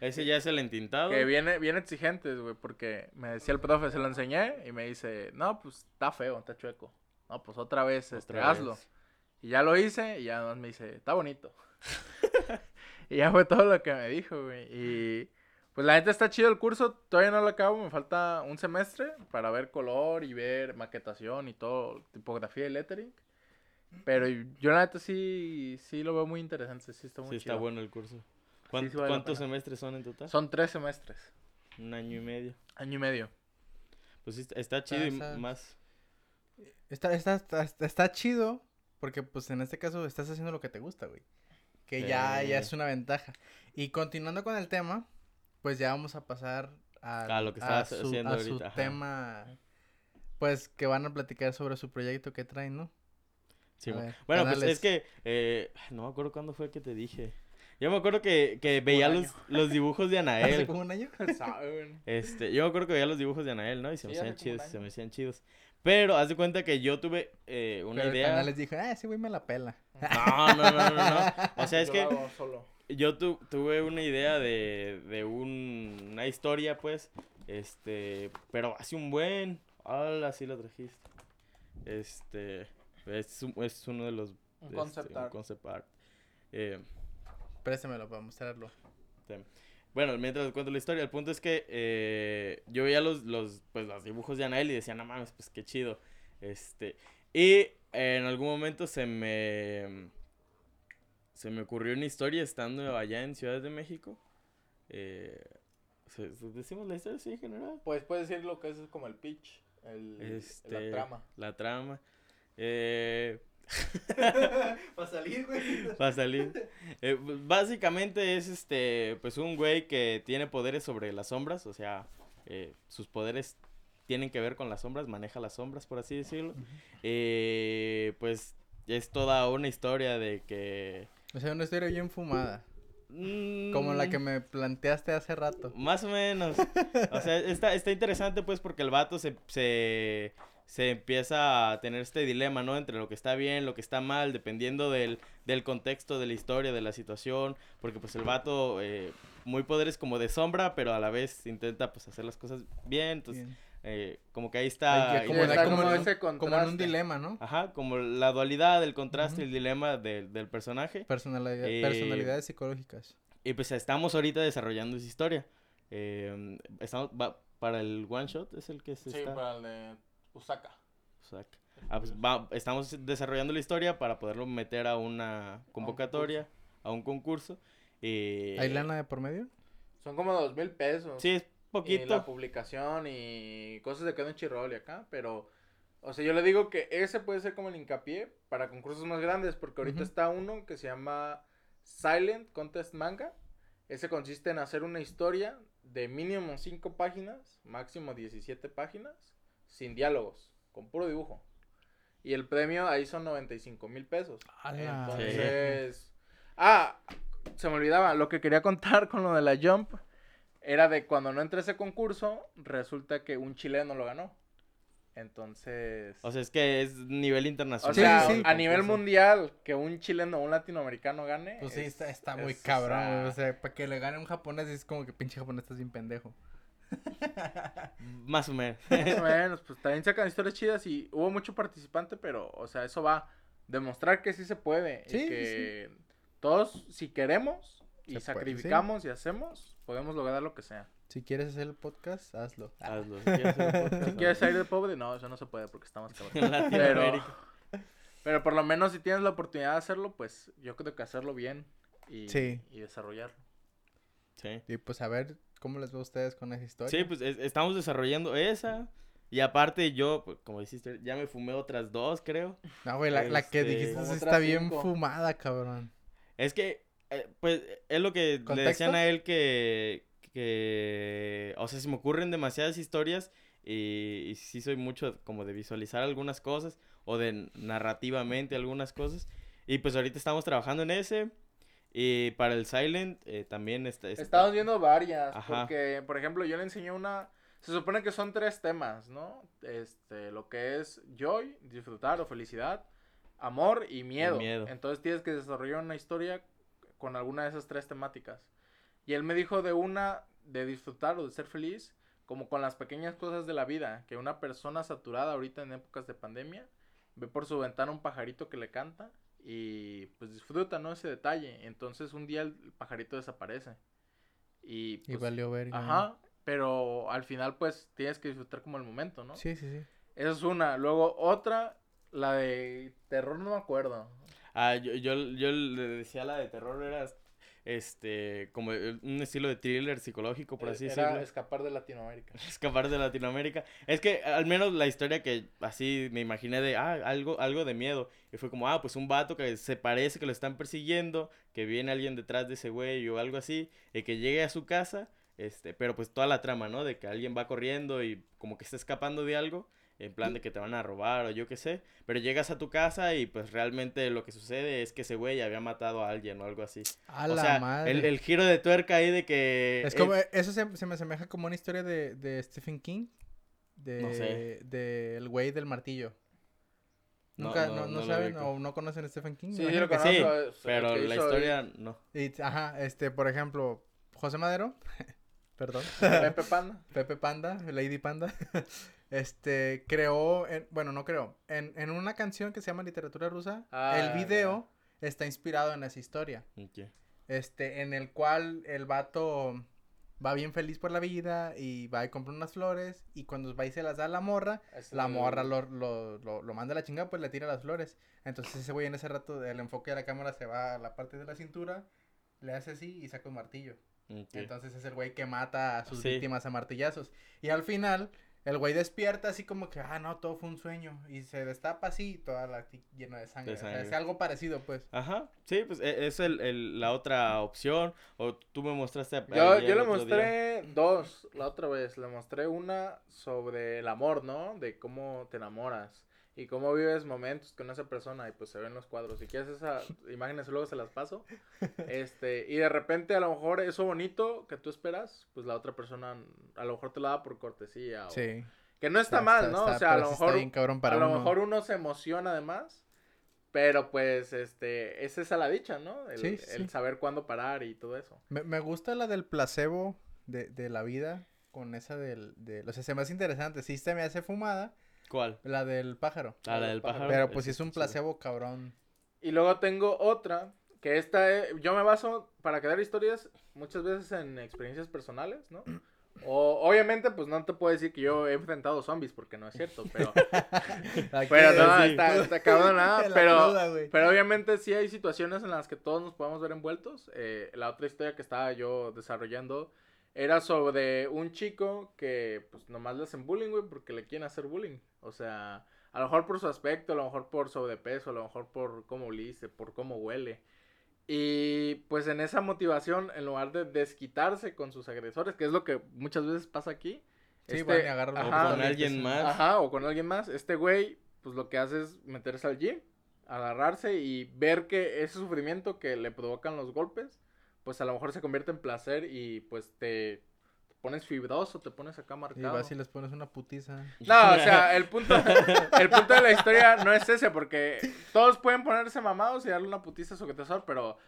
Speaker 1: Ese ya es el entintado.
Speaker 3: Que viene, bien exigentes, güey, porque me decía el profe, se lo enseñé y me dice, no, pues está feo, está chueco. No, pues otra vez, este,
Speaker 1: Otra
Speaker 3: hazlo.
Speaker 1: vez.
Speaker 3: Y ya lo hice y ya me dice, está bonito. y ya fue todo lo que me dijo, güey. Y pues la neta está chido el curso, todavía no lo acabo, me falta un semestre para ver color y ver maquetación y todo, tipografía y lettering. Pero yo la neta sí, sí lo veo muy interesante, sí está muy
Speaker 1: Sí,
Speaker 3: chido.
Speaker 1: está bueno el curso. ¿Cuán-
Speaker 3: sí vale
Speaker 1: ¿Cuántos semestres son en total?
Speaker 3: Son tres semestres,
Speaker 1: Un año y medio.
Speaker 3: año y medio.
Speaker 1: Pues sí, está, está chido y
Speaker 2: Pasa.
Speaker 1: más.
Speaker 2: Está, está, está, está- está chido porque pues en este caso estás haciendo lo que te gusta, güey. Que ya, ya
Speaker 1: Sí.
Speaker 2: es una ventaja. Y continuando con el tema, pues ya vamos a pasar a,
Speaker 1: A lo que
Speaker 2: a
Speaker 1: estabas
Speaker 2: su,
Speaker 1: haciendo
Speaker 2: a su
Speaker 1: ahorita, ajá.
Speaker 2: tema, pues que van a platicar sobre su proyecto que traen, ¿no?
Speaker 1: Sí,
Speaker 2: ver,
Speaker 1: bueno, pues
Speaker 2: canales.
Speaker 1: es que eh, no me acuerdo cuándo fue que te dije. Yo me acuerdo que, que veía los, los dibujos de
Speaker 2: Hace
Speaker 1: Anael.
Speaker 2: como un año.
Speaker 1: Este, yo me acuerdo que veía los dibujos de Anael, ¿no? Y se me
Speaker 3: Sí,
Speaker 1: hacían
Speaker 3: hace un
Speaker 1: chidos, se me hacían chidos. Pero haz de cuenta que yo tuve eh, una
Speaker 2: Pero el
Speaker 1: idea.
Speaker 2: canal les dijo, ah, ese güey me la pela.
Speaker 1: No, no, no, no, no. O sea, es
Speaker 3: Yo
Speaker 1: que
Speaker 3: lo hago solo.
Speaker 1: Yo tu- tuve una idea de, de un- una historia, pues, este, pero así un buen, hola, sí lo trajiste. Este, es, un- es uno de los,
Speaker 3: Un
Speaker 1: este,
Speaker 3: concept
Speaker 1: un
Speaker 3: art.
Speaker 1: concept art. Eh,
Speaker 2: Préstamelo para mostrarlo.
Speaker 1: Bueno, mientras cuento la historia, el punto es que eh, yo veía los, los, pues, los dibujos de Anael y decía, no mames, pues qué chido. Este, y en algún momento se me, se me ocurrió una historia estando allá en Ciudad de México. Eh, ¿se- se- ¿Decimos la historia así en general?
Speaker 3: Pues puedes decir lo que es como el pitch, el,
Speaker 1: Este,
Speaker 3: la trama.
Speaker 1: La trama. Eh,
Speaker 2: Para salir, güey.
Speaker 1: Va a salir. Eh, básicamente es este, pues un güey que tiene poderes sobre las sombras, o sea, eh, sus poderes tienen que ver con las sombras, maneja las sombras, por así decirlo. Eh, pues es toda una historia de que...
Speaker 2: O sea, una historia bien fumada. Como la que
Speaker 1: mm,
Speaker 2: me planteaste hace rato.
Speaker 1: Más o menos. O sea, está, está interesante pues porque el vato se, se, se empieza a tener este dilema, ¿no? Entre lo que está bien, lo que está mal, dependiendo del, del contexto, de la historia, de la situación. Porque pues el vato, eh, muy poderes como de sombra, pero a la vez intenta pues hacer las cosas bien. Entonces,
Speaker 2: Bien.
Speaker 1: Eh, como que ahí está...
Speaker 3: Sí,
Speaker 2: como,
Speaker 3: está
Speaker 2: la- como
Speaker 3: como
Speaker 2: en un-
Speaker 3: ese
Speaker 2: como en un
Speaker 3: contraste.
Speaker 2: dilema, ¿no?
Speaker 1: Ajá, como la dualidad, el contraste,
Speaker 2: Ujú.
Speaker 1: el dilema del, del personaje.
Speaker 2: Personalidad-
Speaker 1: Eh,
Speaker 2: personalidades psicológicas.
Speaker 1: Y pues estamos ahorita desarrollando esa historia. Eh, estamos, va, para el one shot es el que se
Speaker 3: Sí,
Speaker 1: está...
Speaker 3: para el de Usaka.
Speaker 1: Que- ah, pues, va- estamos desarrollando la historia para poderlo meter a una convocatoria, a un concurso. Y...
Speaker 2: ¿Hay lana de por medio?
Speaker 3: Son como dos mil pesos.
Speaker 1: Sí, es
Speaker 3: Y la
Speaker 1: poquito.
Speaker 3: publicación y cosas de cada Chirrol y acá, pero... O sea, yo le digo que ese puede ser como el hincapié para concursos más grandes, porque ahorita está uno que se llama Silent Contest Manga. Ese consiste en hacer una historia de mínimo 5 páginas, máximo 17 páginas, sin diálogos, con puro dibujo. Y el premio ahí son 95 mil pesos.
Speaker 2: ¡Hala!
Speaker 3: Entonces. Ah, se me olvidaba. Lo que quería contar con lo de la Jump era de cuando no entré a ese concurso, resulta que un chileno lo ganó. Entonces.
Speaker 1: O sea, es que es nivel
Speaker 3: o
Speaker 1: internacional.
Speaker 2: Sí,
Speaker 3: sea,
Speaker 2: sí, sí.
Speaker 3: a nivel mundial, que un chileno o un latinoamericano gane.
Speaker 2: Pues sí,
Speaker 3: es-
Speaker 2: está, está muy
Speaker 3: es,
Speaker 2: cabrón,
Speaker 3: sea.
Speaker 2: O sea, para que le gane un japonés es como que pinche japonés estás bien pendejo.
Speaker 1: Más o menos.
Speaker 3: Más o menos, pues también sacan historias chidas y hubo mucho participante, pero, o sea, eso va a demostrar que sí se puede.
Speaker 2: Sí,
Speaker 3: y
Speaker 2: sí,
Speaker 3: que todos, si queremos y
Speaker 2: Se puede,
Speaker 3: sacrificamos y hacemos, podemos lograr lo que sea.
Speaker 2: Si quieres hacer el podcast, hazlo.
Speaker 1: Hazlo. Si quieres hacer podcast,
Speaker 3: Si quieres salir de pobre, no, eso no se puede porque estamos
Speaker 1: En
Speaker 3: cabrón.
Speaker 1: Latinoamérica.
Speaker 3: Pero por lo menos si tienes la oportunidad de hacerlo, pues yo creo que hacerlo bien y,
Speaker 2: Sí.
Speaker 3: y desarrollarlo.
Speaker 1: Sí.
Speaker 2: Y pues a ver cómo les va a ustedes con esa historia.
Speaker 1: Sí, pues es- estamos desarrollando esa. Y aparte yo, pues, como dijiste, ya me fumé otras dos, creo.
Speaker 2: No, güey, la, la que
Speaker 1: Este,
Speaker 2: dijiste está bien fumada, cabrón.
Speaker 1: Es que, eh, pues, es lo que le decían a él que, que, o sea, se me ocurren demasiadas historias y, y sí soy mucho como de visualizar algunas cosas o de narrativamente algunas cosas. Y pues ahorita estamos trabajando en ese. Y para el Silent eh, también está... está-
Speaker 3: Estamos viendo varias,
Speaker 1: Ajá.
Speaker 3: porque, por ejemplo, yo le enseñé una... Se supone que son tres temas, ¿no? Este, lo que es joy, disfrutar o felicidad, amor y miedo.
Speaker 1: miedo.
Speaker 3: Entonces tienes que desarrollar una historia con alguna de esas tres temáticas. Y él me dijo de una de disfrutar o de ser feliz, como con las pequeñas cosas de la vida, que una persona saturada ahorita en épocas de pandemia ve por su ventana un pajarito que le canta y pues disfruta, ¿no? Ese detalle. Entonces un día el pajarito desaparece. Y,
Speaker 2: Y
Speaker 3: pues,
Speaker 2: valió ver.
Speaker 3: Ajá, pero al final pues tienes que disfrutar como el momento, ¿no?
Speaker 2: Sí, sí, sí.
Speaker 3: Esa es una. Luego otra, la de terror no me acuerdo.
Speaker 1: Ah, yo, yo, yo le decía la de terror, era este, como un estilo de thriller psicológico, por así
Speaker 3: Eh, Era
Speaker 1: decirlo.
Speaker 3: escapar de Latinoamérica.
Speaker 1: Escapar de Latinoamérica. Es que al menos la historia que así me imaginé de, ah, algo, algo de miedo. Y fue como, ah, pues un vato que se parece que lo están persiguiendo, que viene alguien detrás de ese güey o algo así, y que llegue a su casa, este, pero pues toda la trama, ¿no? De que alguien va corriendo y como que está escapando de algo, en plan de que te van a robar o yo qué sé, pero llegas a tu casa y pues realmente lo que sucede es que ese güey había matado a alguien o algo así.
Speaker 2: A
Speaker 1: o
Speaker 2: la
Speaker 1: sea,
Speaker 2: madre.
Speaker 1: el, el giro de tuerca ahí de que...
Speaker 2: Es como, eso se, se me asemeja como una historia de, de Stephen King. De,
Speaker 1: No sé.
Speaker 2: de el güey del martillo.
Speaker 1: No,
Speaker 2: Nunca,
Speaker 1: no,
Speaker 2: no,
Speaker 1: no
Speaker 2: saben o no conocen a Stephen King.
Speaker 3: Sí, sí lo conozco.
Speaker 1: sí,
Speaker 3: es
Speaker 1: Pero
Speaker 3: que
Speaker 1: la historia no.
Speaker 2: Y, ajá, este, por ejemplo, José Madero, perdón,
Speaker 3: Pepe Panda.
Speaker 2: Pepe Panda, Lady Panda, este, creó, en- bueno, no creó, en, en una canción que se llama Literatura Rusa,
Speaker 3: Ah,
Speaker 2: el video está inspirado en esa historia. Este, en el cual el vato va bien feliz por la vida y va y compra unas flores y cuando va y se las da a la morra, la morra lo, lo, lo, lo manda a la chingada, pues le tira las flores. Entonces ese güey en ese rato, el enfoque de la cámara se va a la parte de la cintura, le hace así y saca un martillo. Entonces es el güey que mata a sus
Speaker 1: Sí.
Speaker 2: víctimas a martillazos. Y al final, el güey despierta así como que, ah, no, todo fue un sueño. Y se destapa así y toda la ti- llena de sangre.
Speaker 1: De
Speaker 2: O sea,
Speaker 1: sangre.
Speaker 2: es algo parecido, pues.
Speaker 1: Ajá, sí, pues e- es el, el- la otra opción. O tú me mostraste a
Speaker 3: Yo, yo le
Speaker 1: día.
Speaker 3: mostré dos la otra vez. Le mostré una sobre el amor, ¿no? De cómo te enamoras y cómo vives momentos con esa persona y pues se ven los cuadros. Si quieres esas imágenes luego se las paso. Este, y de repente a lo mejor eso bonito que tú esperas, pues la otra persona a lo mejor te lo da por cortesía. o-
Speaker 2: Sí.
Speaker 3: Que no está mal, ¿no? o sea, a lo mejor
Speaker 2: bien cabrón para
Speaker 3: a lo
Speaker 2: uno.
Speaker 3: mejor uno se emociona además, pero pues este, esa es a la dicha, ¿no? El,
Speaker 2: Sí,
Speaker 3: el saber cuándo parar y todo eso.
Speaker 2: Me, me gusta la del placebo de, de la vida con esa del... De, o sea, se me hace interesante. Sí se me hace fumada
Speaker 1: ¿Cuál?
Speaker 2: la del pájaro.
Speaker 1: Ah, la del pájaro.
Speaker 2: Pero pues sí
Speaker 1: Ese
Speaker 2: es un placebo cabrón.
Speaker 3: Y luego tengo otra, que esta, eh, yo me baso para crear historias muchas veces en experiencias personales, ¿no? O obviamente pues no te puedo decir que yo he enfrentado zombies porque no es cierto, pero, pero no,
Speaker 1: sí.
Speaker 3: está, está cabrón.
Speaker 2: La
Speaker 3: pero,
Speaker 2: cruda,
Speaker 3: pero obviamente sí hay situaciones en las que todos nos podemos ver envueltos. Eh, la otra historia que estaba yo desarrollando era sobre un chico que pues nomás le hacen bullying, güey, porque le quieren hacer bullying. O sea, a lo mejor por su aspecto, a lo mejor por sobrepeso, a lo mejor por cómo dice, por cómo huele. Y pues en esa motivación, en lugar de desquitarse con sus agresores, que es lo que muchas veces pasa aquí.
Speaker 2: Sí,
Speaker 3: este-
Speaker 2: van y agarran
Speaker 1: O
Speaker 3: ajá,
Speaker 1: con alguien más.
Speaker 3: Ajá, o con alguien más. Este güey, pues lo que hace es meterse al gym, agarrarse y ver que ese sufrimiento que le provocan los golpes, pues a lo mejor se convierte en placer y pues te pones fibroso, te pones acá
Speaker 2: Y
Speaker 3: marcado.
Speaker 2: vas y les pones una putiza.
Speaker 3: No, o sea, el punto, el punto de la historia no es ese, porque todos pueden ponerse mamados y darle una putiza a su pero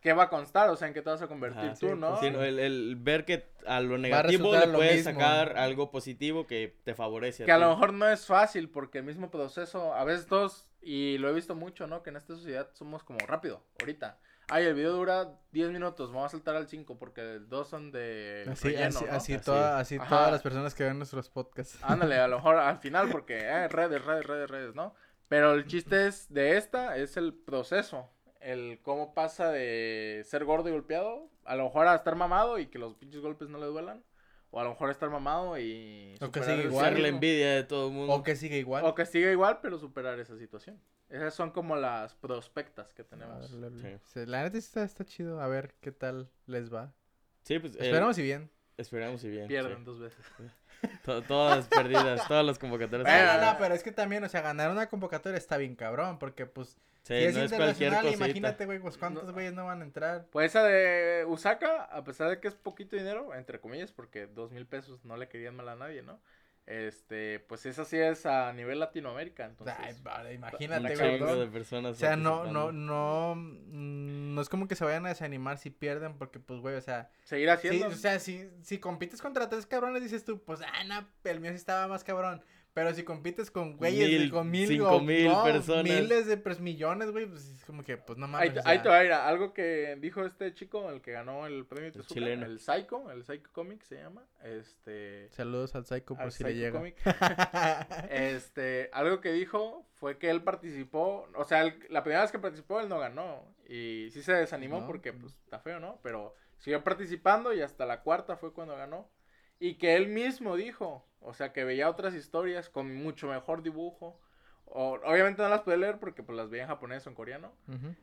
Speaker 3: ¿qué va a constar? O sea, ¿en qué te vas a convertir
Speaker 1: Ajá,
Speaker 3: tú,
Speaker 2: sí,
Speaker 3: no?
Speaker 2: pues
Speaker 1: Sí, no, el, el ver que a lo negativo le puedes
Speaker 2: mismo.
Speaker 1: sacar algo positivo que te favorece.
Speaker 3: Que a
Speaker 1: ti.
Speaker 3: lo mejor no es fácil porque el mismo proceso, a veces todos, y lo he visto mucho, ¿no? Que en esta sociedad somos como rápido, ahorita. Ay, el video dura 10 minutos, vamos a saltar al 5 porque dos son de
Speaker 2: Así,
Speaker 3: relleno,
Speaker 2: así,
Speaker 3: ¿no?
Speaker 2: así,
Speaker 1: Así
Speaker 2: toda- así
Speaker 3: Ajá.
Speaker 2: todas las personas que ven nuestros podcasts.
Speaker 3: Ándale, a lo mejor al final porque eh, redes, redes, redes, redes, ¿no? Pero el chiste es de esta, es el proceso, el cómo pasa de ser gordo y golpeado, a lo mejor a estar mamado y que los pinches golpes no le duelan, o a lo mejor estar mamado y...
Speaker 2: O que
Speaker 3: ese
Speaker 2: igual.
Speaker 1: La envidia de todo el mundo.
Speaker 2: O que sigue igual.
Speaker 3: O que siga igual, pero superar esa situación. Esas son como las prospectas que tenemos.
Speaker 1: Sí.
Speaker 2: se- La neta está, está chido. A ver qué tal les va.
Speaker 1: Sí, pues. el-
Speaker 2: Esperamos y bien.
Speaker 1: Esperamos y bien.
Speaker 3: Pierden
Speaker 1: sí.
Speaker 3: dos veces.
Speaker 1: To- todas perdidas, todas las convocatorias.
Speaker 3: Bueno,
Speaker 2: no, pero es que también, o sea, ganar una convocatoria está bien cabrón, porque pues,
Speaker 1: Sí,
Speaker 2: si es
Speaker 1: no es cualquier
Speaker 2: internacional,
Speaker 1: cosita.
Speaker 2: imagínate, güey, pues cuántos güeyes no van a entrar.
Speaker 3: Pues esa de Usaka, a pesar de que es poquito dinero, entre comillas, porque dos mil pesos no le querían mal a nadie, ¿no? Este, pues esa sí es a nivel Latinoamérica, entonces.
Speaker 2: Ay, vale, imagínate, güey. O sea, no, no, no, mm, no es como que se vayan a desanimar si pierden, porque pues, güey, o sea,
Speaker 3: Seguir
Speaker 2: sí,
Speaker 3: haciendo.
Speaker 2: o sea, si, si compites contra tres cabrones, dices tú, pues, ah, no, el mío sí estaba más cabrón. Pero si compites con güeyes, de-
Speaker 1: Mil,
Speaker 2: con mil,
Speaker 1: cinco
Speaker 2: o-
Speaker 1: mil
Speaker 2: no,
Speaker 1: personas.
Speaker 2: miles de pues, millones, güey, pues es como que, pues, no mames. o
Speaker 3: ahí te va a ir algo que dijo este chico, el que ganó el premio Tezuka,
Speaker 1: chileno.
Speaker 3: el Psycho, el Psycho Comic se llama. Este.
Speaker 2: Saludos al Psycho por
Speaker 3: al
Speaker 2: si le
Speaker 3: Psycho
Speaker 2: llega.
Speaker 3: Comic. Este, algo que dijo fue que él participó, o sea, él- la primera vez que participó él no ganó y sí se desanimó
Speaker 2: No.
Speaker 3: porque pues está feo, ¿no? Pero siguió participando y hasta la cuarta fue cuando ganó y que él mismo dijo, o sea, que veía otras historias con mucho mejor dibujo. O, obviamente no las puede leer porque pues las veía en japonés o en coreano,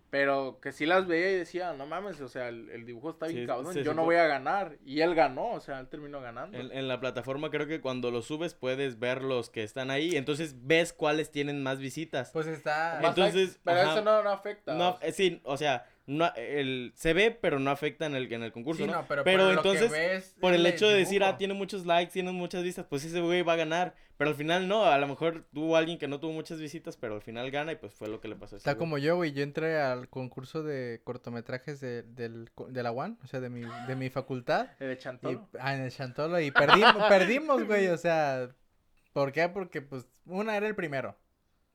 Speaker 3: pero que sí las veía y decía, no mames, o sea, el, el dibujo está bien
Speaker 1: Sí,
Speaker 3: cabrón, yo no voy a ganar. Y él ganó, o sea, él terminó ganando.
Speaker 1: En, en la plataforma creo que cuando lo subes puedes ver los que están ahí. Entonces ves cuáles tienen más visitas.
Speaker 2: Pues está...
Speaker 3: Más
Speaker 1: entonces,
Speaker 3: pero
Speaker 1: ajá.
Speaker 3: eso no, no afecta. o
Speaker 1: No,
Speaker 3: sea.
Speaker 1: eh, sí, o sea, no, el, se ve, pero no afecta en el, en el concurso,
Speaker 2: Sí,
Speaker 1: ¿no?
Speaker 2: no, pero,
Speaker 1: pero
Speaker 2: por lo que
Speaker 1: entonces,
Speaker 2: ves
Speaker 1: por el hecho de decir, ah, tiene muchos likes, tiene muchas vistas, pues ese güey va a ganar. Pero al final no, a lo mejor tuvo alguien que no tuvo muchas visitas, pero al final gana y pues fue lo que le pasó a ese
Speaker 2: Está
Speaker 1: güey.
Speaker 2: como yo, güey. Yo entré al concurso de cortometrajes de, del, de la UAN, o sea, de mi, de mi facultad.
Speaker 3: El de
Speaker 2: Y,
Speaker 3: Chantolo.
Speaker 2: ah, en el Chantolo. Y perdimos, perdimos, güey. O sea, ¿por qué? Porque, pues, una era el primero.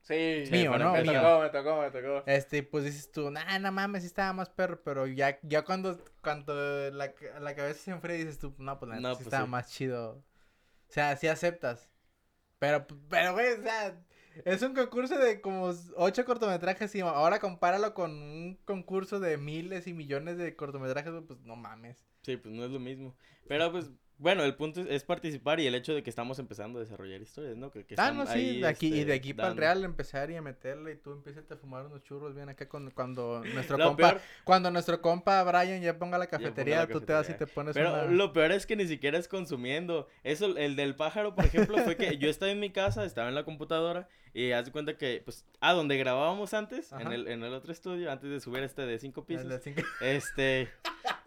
Speaker 3: Sí,
Speaker 2: Mío,
Speaker 1: para
Speaker 2: ¿no?
Speaker 3: Me.
Speaker 2: Mío.
Speaker 3: tocó, me tocó, me tocó.
Speaker 2: Este, pues dices tú, nah, no mames, sí estaba más perro, pero ya, ya cuando, cuando la, la cabeza se enfría dices tú, no, pues
Speaker 1: No,
Speaker 2: sí
Speaker 1: pues
Speaker 2: estaba
Speaker 1: sí.
Speaker 2: más chido. O sea, sí aceptas. Pero, pero, güey, o sea, es un concurso de como ocho cortometrajes y ahora compáralo con un concurso de miles y millones de cortometrajes, pues no mames.
Speaker 1: Sí, pues no es lo mismo. Pero pues, bueno, el punto es, es participar y el hecho de que estamos empezando a desarrollar historias, ¿no? Que, que
Speaker 2: Ah, no, sí,
Speaker 1: ahí,
Speaker 2: de aquí, y
Speaker 1: este,
Speaker 2: de aquí para el real empezar y a meterle y tú empiezas a fumar unos churros bien acá cuando, cuando nuestro
Speaker 1: Lo
Speaker 2: compa,
Speaker 1: peor-
Speaker 2: cuando nuestro compa Brian ya ponga la
Speaker 1: ponga la
Speaker 2: cafetería, tú te vas y te pones
Speaker 1: Pero
Speaker 2: una...
Speaker 1: lo peor es que ni siquiera es consumiendo. Eso, el del pájaro, por ejemplo, fue que yo estaba en mi casa, estaba en la computadora y haz de cuenta que, pues, ah, donde grabábamos antes, en el, en el otro estudio, antes de subir este de cinco
Speaker 2: el
Speaker 1: pisos,
Speaker 2: de cinco-
Speaker 1: este,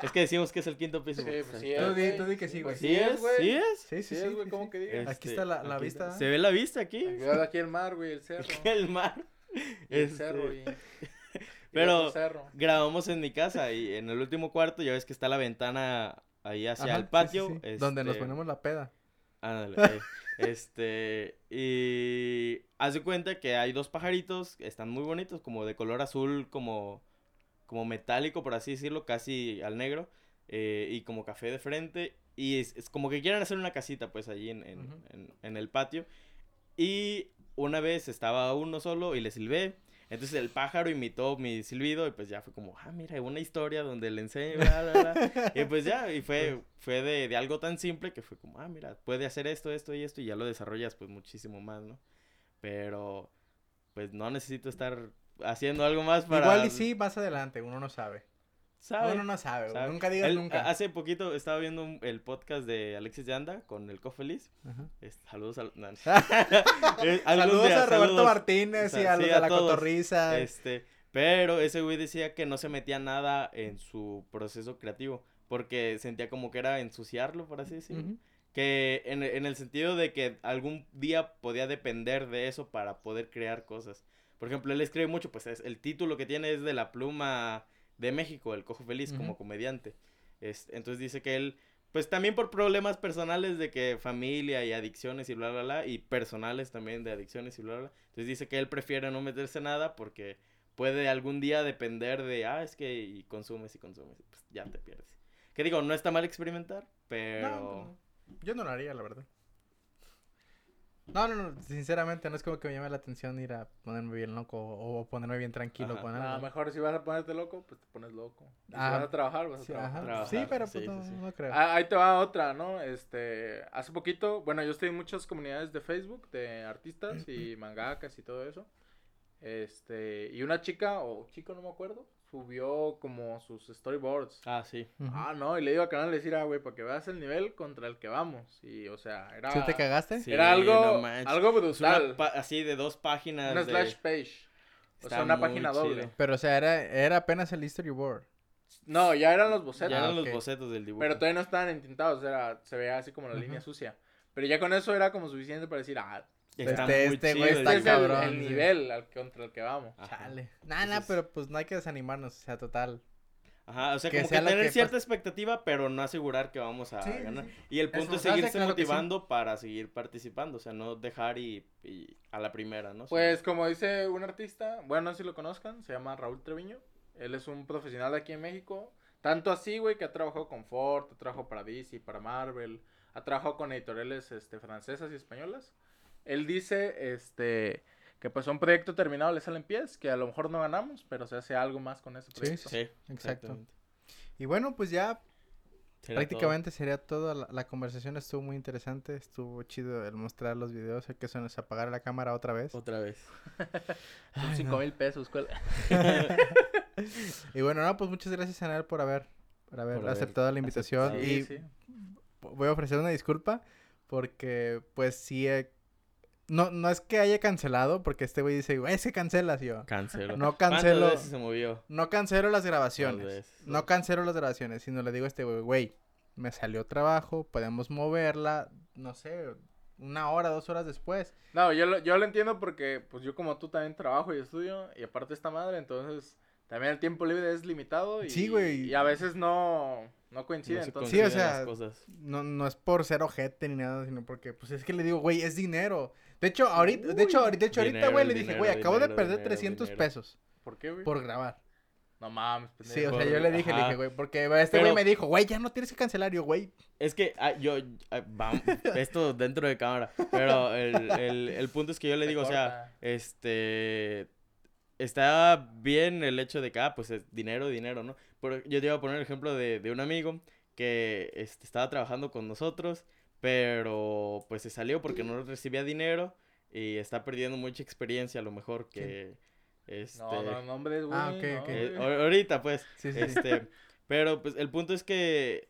Speaker 1: es que decimos que es el quinto piso.
Speaker 3: Sí, pues sí
Speaker 2: Tú di-
Speaker 3: güey.
Speaker 2: tú di que sí, güey.
Speaker 1: ¿Sí es?
Speaker 3: güey.
Speaker 1: ¿Sí es?
Speaker 2: Sí, sí,
Speaker 3: Sí,
Speaker 2: sí.
Speaker 3: güey,
Speaker 2: sí,
Speaker 3: ¿cómo
Speaker 2: sí.
Speaker 3: que digas?
Speaker 2: Aquí está la- la
Speaker 1: aquí
Speaker 2: vista,
Speaker 1: Se
Speaker 2: ¿eh?
Speaker 1: ve la vista aquí.
Speaker 3: Aquí el mar, güey, el cerro.
Speaker 1: El mar.
Speaker 3: Y el
Speaker 1: Este,
Speaker 3: cerro y...
Speaker 1: pero-
Speaker 3: cerro.
Speaker 1: grabamos en mi casa y en el último cuarto ya ves que está la ventana ahí hacia
Speaker 2: Ajá,
Speaker 1: el
Speaker 2: sí,
Speaker 1: patio.
Speaker 2: sí, sí. Donde nos
Speaker 1: este,
Speaker 2: ponemos la peda.
Speaker 1: Ándale, eh, este, y haz de cuenta que hay dos pajaritos, están muy bonitos, como de color azul, como, como metálico, por así decirlo, casi al negro, eh, y como café de frente, y es, es como que quieren hacer una casita, pues, allí en, en, en- en el patio, y una vez estaba uno solo y le silbé, entonces el pájaro imitó mi silbido y pues ya fue como, ah, mira, una historia donde le enseño, bla, bla, bla. Y pues ya, y fue, fue de, de algo tan simple que fue como, ah, mira, puede hacer esto, esto y esto, y ya lo desarrollas pues muchísimo más, ¿no? Pero, pues no necesito estar haciendo algo más para...
Speaker 2: Igual y sí, más adelante, uno no sabe.
Speaker 1: ¿sabe?
Speaker 2: Uno no sabe. Nunca digas nunca.
Speaker 1: Hace poquito estaba viendo un- el podcast de Alexis Yanda con el Cofeliz. Este, saludos al... no, Eh, algún
Speaker 2: Saludos
Speaker 1: día,
Speaker 2: a Roberto
Speaker 1: saludos.
Speaker 2: Martínez y a los
Speaker 1: sí,
Speaker 2: de
Speaker 1: a
Speaker 2: la
Speaker 1: todos.
Speaker 2: cotorriza.
Speaker 1: Este, pero ese güey decía que no se metía nada en su proceso creativo, porque sentía como que era ensuciarlo, por así decirlo. Que en, en el sentido de que algún día podía depender de eso para poder crear cosas. Por ejemplo, él escribe mucho, pues es, el título que tiene es de la pluma de México, el Cojo Feliz, como comediante. Este, entonces dice que él, pues también por problemas personales de que familia y adicciones y bla, bla, bla, y personales también de adicciones y bla, bla, bla. Entonces dice que él prefiere no meterse nada porque puede algún día depender de, ah, es que y consumes y consumes, pues ya te pierdes. Que digo, no está mal experimentar, pero...
Speaker 2: No, no. Yo no lo haría, la verdad. No, no, no, sinceramente no es como que me llame la atención ir a ponerme bien loco o ponerme bien tranquilo
Speaker 3: No,
Speaker 2: algo.
Speaker 3: mejor si vas a ponerte loco, pues te pones loco. Y si
Speaker 2: Ah,
Speaker 3: vas a trabajar, vas a
Speaker 2: Sí,
Speaker 3: trabajar.
Speaker 2: ajá.
Speaker 1: Trabajar,
Speaker 2: Sí, pero pues
Speaker 1: sí,
Speaker 2: no,
Speaker 1: sí.
Speaker 2: no creo.
Speaker 3: Ah, ahí te va otra, ¿no? Este, hace poquito, bueno, yo estoy en muchas comunidades de Facebook de artistas y mangakas y todo eso. Este, y una chica o chico, no me acuerdo, subió como sus storyboards.
Speaker 1: Ah, sí.
Speaker 3: Ah, no, y le digo a canal, decir, ah, güey, para que veas el nivel contra el que vamos. Y, o sea, era...
Speaker 2: ¿Sí te cagaste?
Speaker 1: Sí,
Speaker 3: Era algo,
Speaker 1: no
Speaker 3: algo brutal.
Speaker 1: así de dos páginas.
Speaker 3: Una
Speaker 1: de-
Speaker 3: slash page. O
Speaker 1: Está
Speaker 3: sea, una página
Speaker 1: chido.
Speaker 3: doble.
Speaker 2: Pero, o sea, era, era apenas el storyboard.
Speaker 3: No, ya eran los bocetos.
Speaker 1: Ya
Speaker 2: Ah,
Speaker 1: eran los bocetos del dibujo.
Speaker 3: Pero todavía no estaban entintados, era, se veía así como la línea sucia. Pero ya con eso era como suficiente para decir, ah,
Speaker 1: Está
Speaker 2: Este-
Speaker 1: muy
Speaker 2: este güey
Speaker 1: el
Speaker 2: está
Speaker 3: este es el-
Speaker 2: cabrón,
Speaker 3: el,
Speaker 2: sí.
Speaker 3: nivel al, contra el que vamos.
Speaker 1: Ajá.
Speaker 2: Chale. Nah, nah, pero pues no hay que desanimarnos, o sea, total.
Speaker 1: Ajá, o sea,
Speaker 2: Que
Speaker 1: como
Speaker 2: sea
Speaker 1: que tener
Speaker 2: que
Speaker 1: cierta expectativa, pero no asegurar que vamos a
Speaker 2: Sí, sí,
Speaker 1: ganar.
Speaker 2: sí.
Speaker 1: Y el punto es seguirse
Speaker 2: claro que sí.
Speaker 1: motivando para seguir participando, o sea, no dejar y, y a la primera, ¿no?
Speaker 3: Pues como dice un artista, bueno, no sé si lo conozcan, se llama Raúl Treviño. Él es un profesional de aquí en México. Tanto así, güey, que ha trabajado con Ford, ha trabajado para DC, para Marvel, ha trabajado con editoriales este, francesas y españolas. Él dice, este, que pues a un proyecto terminado le salen pies, que a lo mejor no ganamos, pero se hace algo más con ese
Speaker 2: Sí,
Speaker 3: proyecto.
Speaker 1: Sí,
Speaker 2: Exacto.
Speaker 1: exactamente.
Speaker 2: Y bueno, pues ya prácticamente sería todo. La, la conversación estuvo muy interesante. Estuvo chido el mostrar los videos. Hay que se nos apagara la cámara otra vez.
Speaker 1: Otra vez.
Speaker 3: Son
Speaker 2: Ay,
Speaker 3: cinco
Speaker 2: no.
Speaker 3: mil pesos. ¿cuál?
Speaker 2: Y bueno, no, pues muchas gracias, Anel, por haber, por haber
Speaker 1: Por haber
Speaker 2: aceptado la invitación.
Speaker 1: aceptado.
Speaker 2: Y
Speaker 3: Sí, sí.
Speaker 2: voy a ofrecer una disculpa porque, pues, sí, he- no, no es que haya cancelado, porque este güey dice, güey, se cancelas yo.
Speaker 1: Cancelo.
Speaker 2: No
Speaker 1: ¿Cuántas
Speaker 2: cancelo.
Speaker 1: veces se movió?
Speaker 2: No cancelo las grabaciones.
Speaker 1: veces.
Speaker 2: No cancelo las grabaciones, sino le digo a este güey, güey, me salió trabajo, podemos moverla, no sé, una hora, dos horas después.
Speaker 3: No, yo lo, yo lo entiendo porque, pues yo como tú también trabajo y estudio, y aparte esta madre, entonces también el tiempo libre es limitado y,
Speaker 2: Sí, güey.
Speaker 3: y a veces no, no coincide.
Speaker 1: No se
Speaker 3: entonces,
Speaker 2: Sí, o sea,
Speaker 1: las cosas.
Speaker 2: No, no es por ser ojete ni nada, sino porque, pues es que le digo, güey, es dinero. De hecho, ahorita, de hecho, ahorita, de hecho, ahorita, güey, le dije, güey, acabo de perder
Speaker 1: dinero,
Speaker 2: 300
Speaker 1: dinero.
Speaker 2: pesos
Speaker 3: ¿Por qué, güey?
Speaker 2: por grabar.
Speaker 3: No mames,
Speaker 2: Sí,
Speaker 3: pendejo.
Speaker 2: o sea, yo le dije, le dije, güey, porque este güey
Speaker 1: Pero-
Speaker 2: me dijo, güey, ya no tienes que cancelar, yo, güey.
Speaker 1: Es que ah, yo, ah, vamos, esto dentro de cámara, pero el, el, el punto es que yo le digo, o sea, este, está bien el hecho de que, ah, pues es dinero, dinero, ¿no? Pero yo te iba a poner el ejemplo de, de un amigo que este, estaba trabajando con nosotros, pero pues se salió porque no recibía dinero y está perdiendo mucha experiencia a lo mejor que, este...
Speaker 3: No, no, nombres, güey.
Speaker 2: Ah, ok,
Speaker 3: no,
Speaker 2: ok.
Speaker 1: eh, ahor- ahorita, pues,
Speaker 2: Sí, sí.
Speaker 1: este, pero pues el punto es que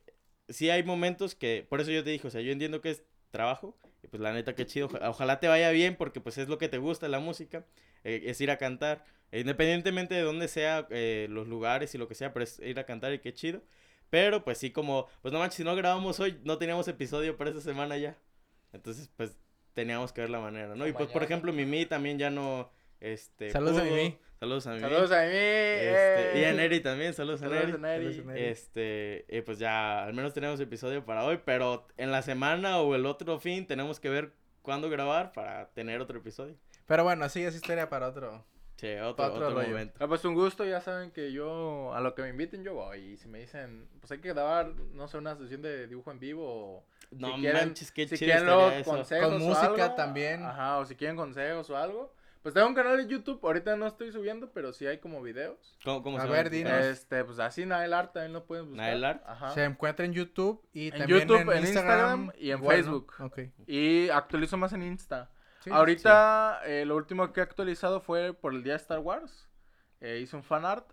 Speaker 1: sí hay momentos que, por eso yo te dije, o sea, yo entiendo que es trabajo, y pues la neta que chido, oja- ojalá te vaya bien porque pues es lo que te gusta la música, eh, es ir a cantar, eh, independientemente de dónde sea, eh, los lugares y lo que sea, pero es ir a cantar y qué chido. Pero pues sí como, pues no manches, si no grabamos hoy, no teníamos episodio para esta semana ya. Entonces pues teníamos que ver la manera, ¿no?
Speaker 3: O
Speaker 1: Y pues por ejemplo Mimi también ya no, este...
Speaker 2: Saludos a. Mimi.
Speaker 1: Saludos a Mimi.
Speaker 3: Saludos a mí.
Speaker 1: Este, y a
Speaker 3: eh.
Speaker 1: Neri también, saludos a Neri.
Speaker 3: Saludos a Neri.
Speaker 2: Saludos a Neri.
Speaker 1: Este, eh, pues ya, al menos tenemos episodio para hoy, pero en la semana o el otro fin tenemos que ver cuándo grabar para tener otro episodio.
Speaker 2: Pero bueno, sí, es historia para otro.
Speaker 1: Sí, otro,
Speaker 2: Otro
Speaker 1: otro momento.
Speaker 3: Ah, pues un gusto, ya saben que yo, a lo que me inviten, yo voy. Y si me dicen, pues hay que grabar, no sé, una sesión de dibujo en vivo o...
Speaker 1: No
Speaker 3: si quieren-
Speaker 1: manches, qué
Speaker 3: si quieren luego consejos
Speaker 2: Con
Speaker 3: o
Speaker 2: música
Speaker 3: algo,
Speaker 2: también.
Speaker 3: Ajá, o si quieren consejos o algo. Pues tengo un canal de YouTube, ahorita no estoy subiendo, pero sí hay como videos.
Speaker 1: ¿Cómo, cómo
Speaker 2: A
Speaker 1: se
Speaker 2: ver, dinos.
Speaker 3: Este, pues así Nael Art también lo pueden buscar.
Speaker 1: Nael Art.
Speaker 3: Ajá.
Speaker 2: Se encuentra en YouTube y
Speaker 3: En
Speaker 2: también
Speaker 3: YouTube,
Speaker 2: en
Speaker 3: en
Speaker 2: Instagram,
Speaker 3: Instagram y en
Speaker 2: igual, ¿no?
Speaker 3: Facebook.
Speaker 2: Ok.
Speaker 3: Y actualizo más en Insta.
Speaker 2: Sí,
Speaker 3: Ahorita eh, lo último que he actualizado fue por el día de Star Wars. Eh, hice un fan art.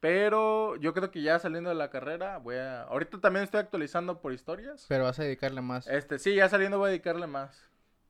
Speaker 3: Pero yo creo que ya saliendo de la carrera voy a... Ahorita también estoy actualizando por historias.
Speaker 2: Pero vas a dedicarle más.
Speaker 3: Este, sí, ya saliendo voy a dedicarle más.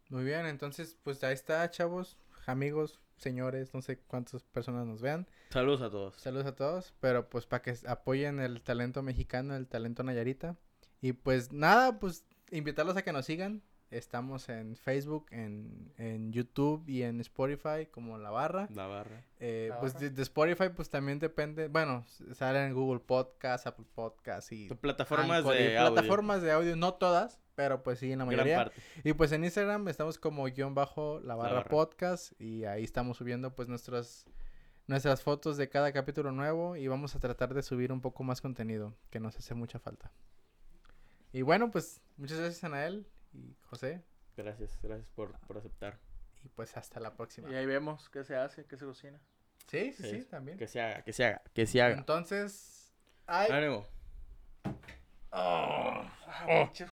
Speaker 2: Muy bien, entonces, pues ahí está, chavos, amigos, señores, no sé cuántas personas nos vean.
Speaker 1: Saludos a todos.
Speaker 2: Saludos a todos, pero pues para que apoyen el talento mexicano, el talento Nayarita. Y pues nada, pues invitarlos a que nos sigan. Estamos en Facebook, en, en YouTube y en Spotify como La Barra.
Speaker 1: La barra.
Speaker 2: Eh,
Speaker 3: La
Speaker 2: pues
Speaker 3: Barra.
Speaker 2: de, de Spotify pues también depende, bueno, s- sale en Google Podcast, Apple Podcast y...
Speaker 1: Plataformas
Speaker 2: Anchor y
Speaker 1: de audio.
Speaker 2: plataformas de audio, no todas, pero pues sí, en la
Speaker 1: Gran
Speaker 2: mayoría.
Speaker 1: parte.
Speaker 2: Y pues en Instagram estamos como guion bajo la barra,
Speaker 1: barra.
Speaker 2: podcast y ahí estamos subiendo pues nuestras nuestras fotos de cada capítulo nuevo y vamos a tratar de subir un poco más contenido que nos hace mucha falta. Y bueno, pues muchas gracias Anael y José
Speaker 1: Gracias, gracias por, por aceptar.
Speaker 2: y pues hasta la próxima.
Speaker 3: Y ahí vemos qué se hace, qué se cocina.
Speaker 2: Sí, sí, sí,
Speaker 1: Sí,
Speaker 2: también.
Speaker 1: Que se haga, que se haga, que se haga.
Speaker 2: Entonces, ay,
Speaker 1: Ánimo.
Speaker 3: Ah, pinches